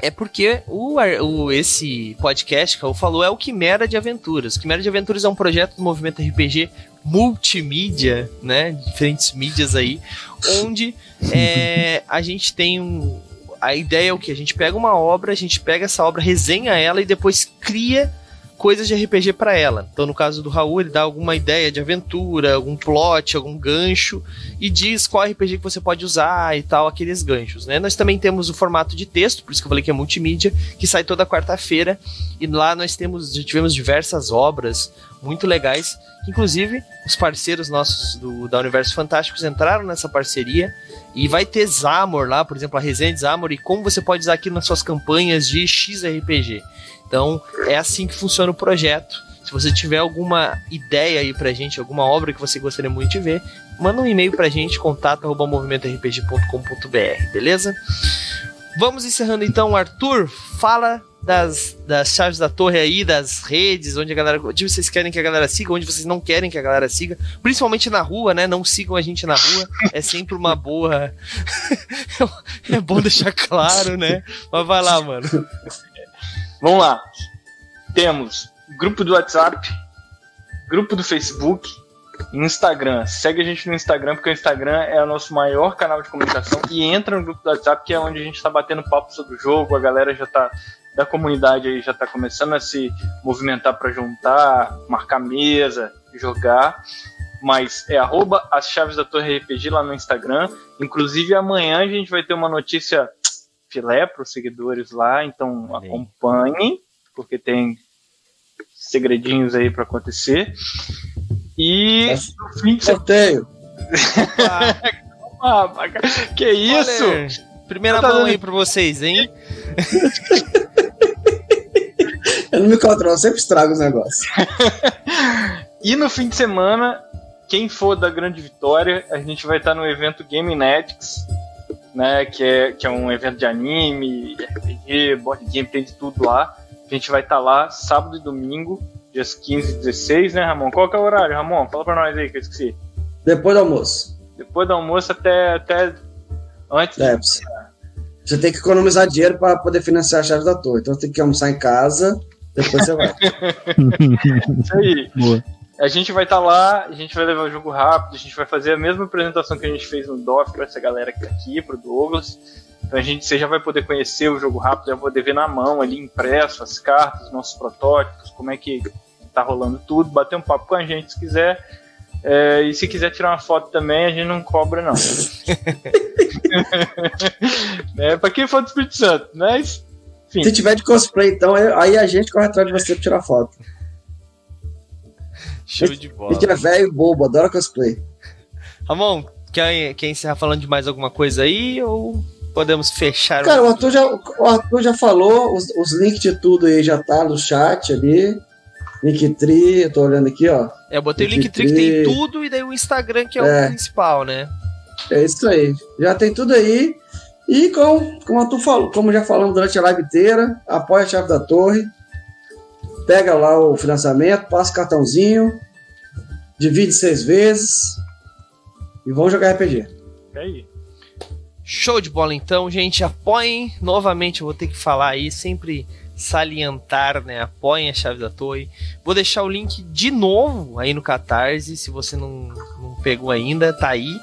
é porque o, o, esse podcast que eu falou é o Quimera de Aventuras. Quimera de Aventuras é um projeto do movimento RPG multimídia, né? Diferentes mídias aí, onde (laughs) é, a gente tem um. A ideia é o que? A gente pega uma obra, a gente pega essa obra, resenha ela e depois cria coisas de RPG para ela. Então, no caso do Raul, ele dá alguma ideia de aventura, algum plot, algum gancho e diz qual RPG que você pode usar e tal, aqueles ganchos, né? Nós também temos o formato de texto, por isso que eu falei que é multimídia, que sai toda quarta-feira e lá nós temos, já tivemos diversas obras muito legais, inclusive os parceiros nossos do, da Universo Fantásticos entraram nessa parceria e vai ter Zamor lá, por exemplo, a resenha de Zamor e como você pode usar aquilo nas suas campanhas de XRPG. Então, é assim que funciona o projeto. Se você tiver alguma ideia aí pra gente, alguma obra que você gostaria muito de ver, manda um e-mail pra gente, contato@movimentorpg.com.br, beleza? Vamos encerrando então, Arthur, fala das, das chaves da torre aí, das redes, onde a galera. Onde vocês querem que a galera siga, onde vocês não querem que a galera siga. Principalmente na rua, né? Não sigam a gente na rua. É sempre uma boa. (laughs) é bom deixar claro, né? Mas vai lá, mano. Vamos lá. Temos grupo do WhatsApp, grupo do Facebook, Instagram. Segue a gente no Instagram, porque o Instagram é o nosso maior canal de comunicação. E entra no grupo do WhatsApp, que é onde a gente está batendo papo sobre o jogo. A galera já tá da comunidade aí já está começando a se movimentar para juntar, marcar mesa, jogar. Mas é arroba as chaves da Torre RPG lá no Instagram. Inclusive amanhã a gente vai ter uma notícia filé para os seguidores lá, então Valeu. acompanhem, porque tem segredinhos aí para acontecer. E é. no fim de sorteio. ah, que isso? Olha, primeira tá mão dando... aí para vocês, hein? Eu não me controlo, sempre estrago os negócios. (laughs) e no fim de semana, quem for da grande vitória, a gente vai estar no evento Game Netics, né? Que é, que é um evento de anime, RPG, board game, tem de tudo lá. A gente vai estar lá sábado e domingo, dias 15 e 16, né, Ramon? Qual que é o horário, Ramon? Fala pra nós aí que eu esqueci. Depois do almoço. Depois do almoço até, até antes. É, você tem que economizar dinheiro para poder financiar a chave da torre. Então você tem que almoçar em casa, depois você vai. (laughs) Isso aí. Boa. A gente vai estar tá lá, a gente vai levar o jogo rápido, a gente vai fazer a mesma apresentação que a gente fez no DOF para essa galera que tá aqui, pro Douglas. Então a gente você já vai poder conhecer o jogo rápido, já vai poder ver na mão ali impresso as cartas, nossos protótipos, como é que tá rolando tudo, bater um papo com a gente se quiser. É, e se quiser tirar uma foto também, a gente não cobra, não. (laughs) é, pra quem for do Espírito Santo, mas. Enfim. Se tiver de cosplay, então, aí a gente corre atrás de você pra tirar foto. Show de bola. E que é velho bobo, adora cosplay. Ramon, quer, quer encerrar falando de mais alguma coisa aí ou podemos fechar? Cara, o Arthur já, o Arthur já falou, os, os links de tudo aí já tá no chat ali. Linktree, eu tô olhando aqui, ó. É, eu botei o Linktree que tem tudo e daí o Instagram que é, é, o principal, né? É isso aí. Já tem tudo aí. E como, como, tu falou, como já falamos durante a live inteira, apoia a chave da torre. Pega lá o financiamento, passa o cartãozinho, divide seis vezes e vamos jogar RPG. É aí. Show de bola então, gente. Apoiem. Novamente eu vou ter que falar aí, sempre salientar, né? Apoiem a chave da torre. Vou deixar o link de novo aí no Catarse, se você não, não pegou ainda, tá aí.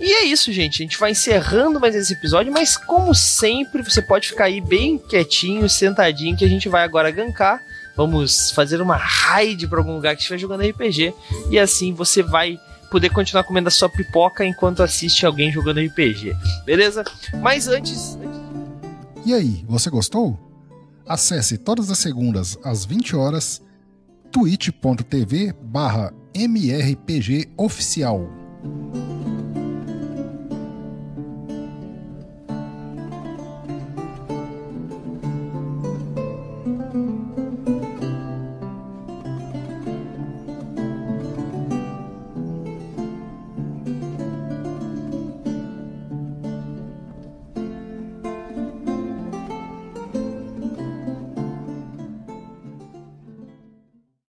E é isso, gente. A gente vai encerrando mais esse episódio, mas como sempre, você pode ficar aí bem quietinho, sentadinho, que a gente vai agora gankar. Vamos fazer uma raid para algum lugar que estiver jogando RPG. E assim você vai poder continuar comendo a sua pipoca enquanto assiste alguém jogando RPG. Beleza? Mas antes. E aí, você gostou? Acesse todas as segundas às 20 horas twitch.tv barra mrpgoficial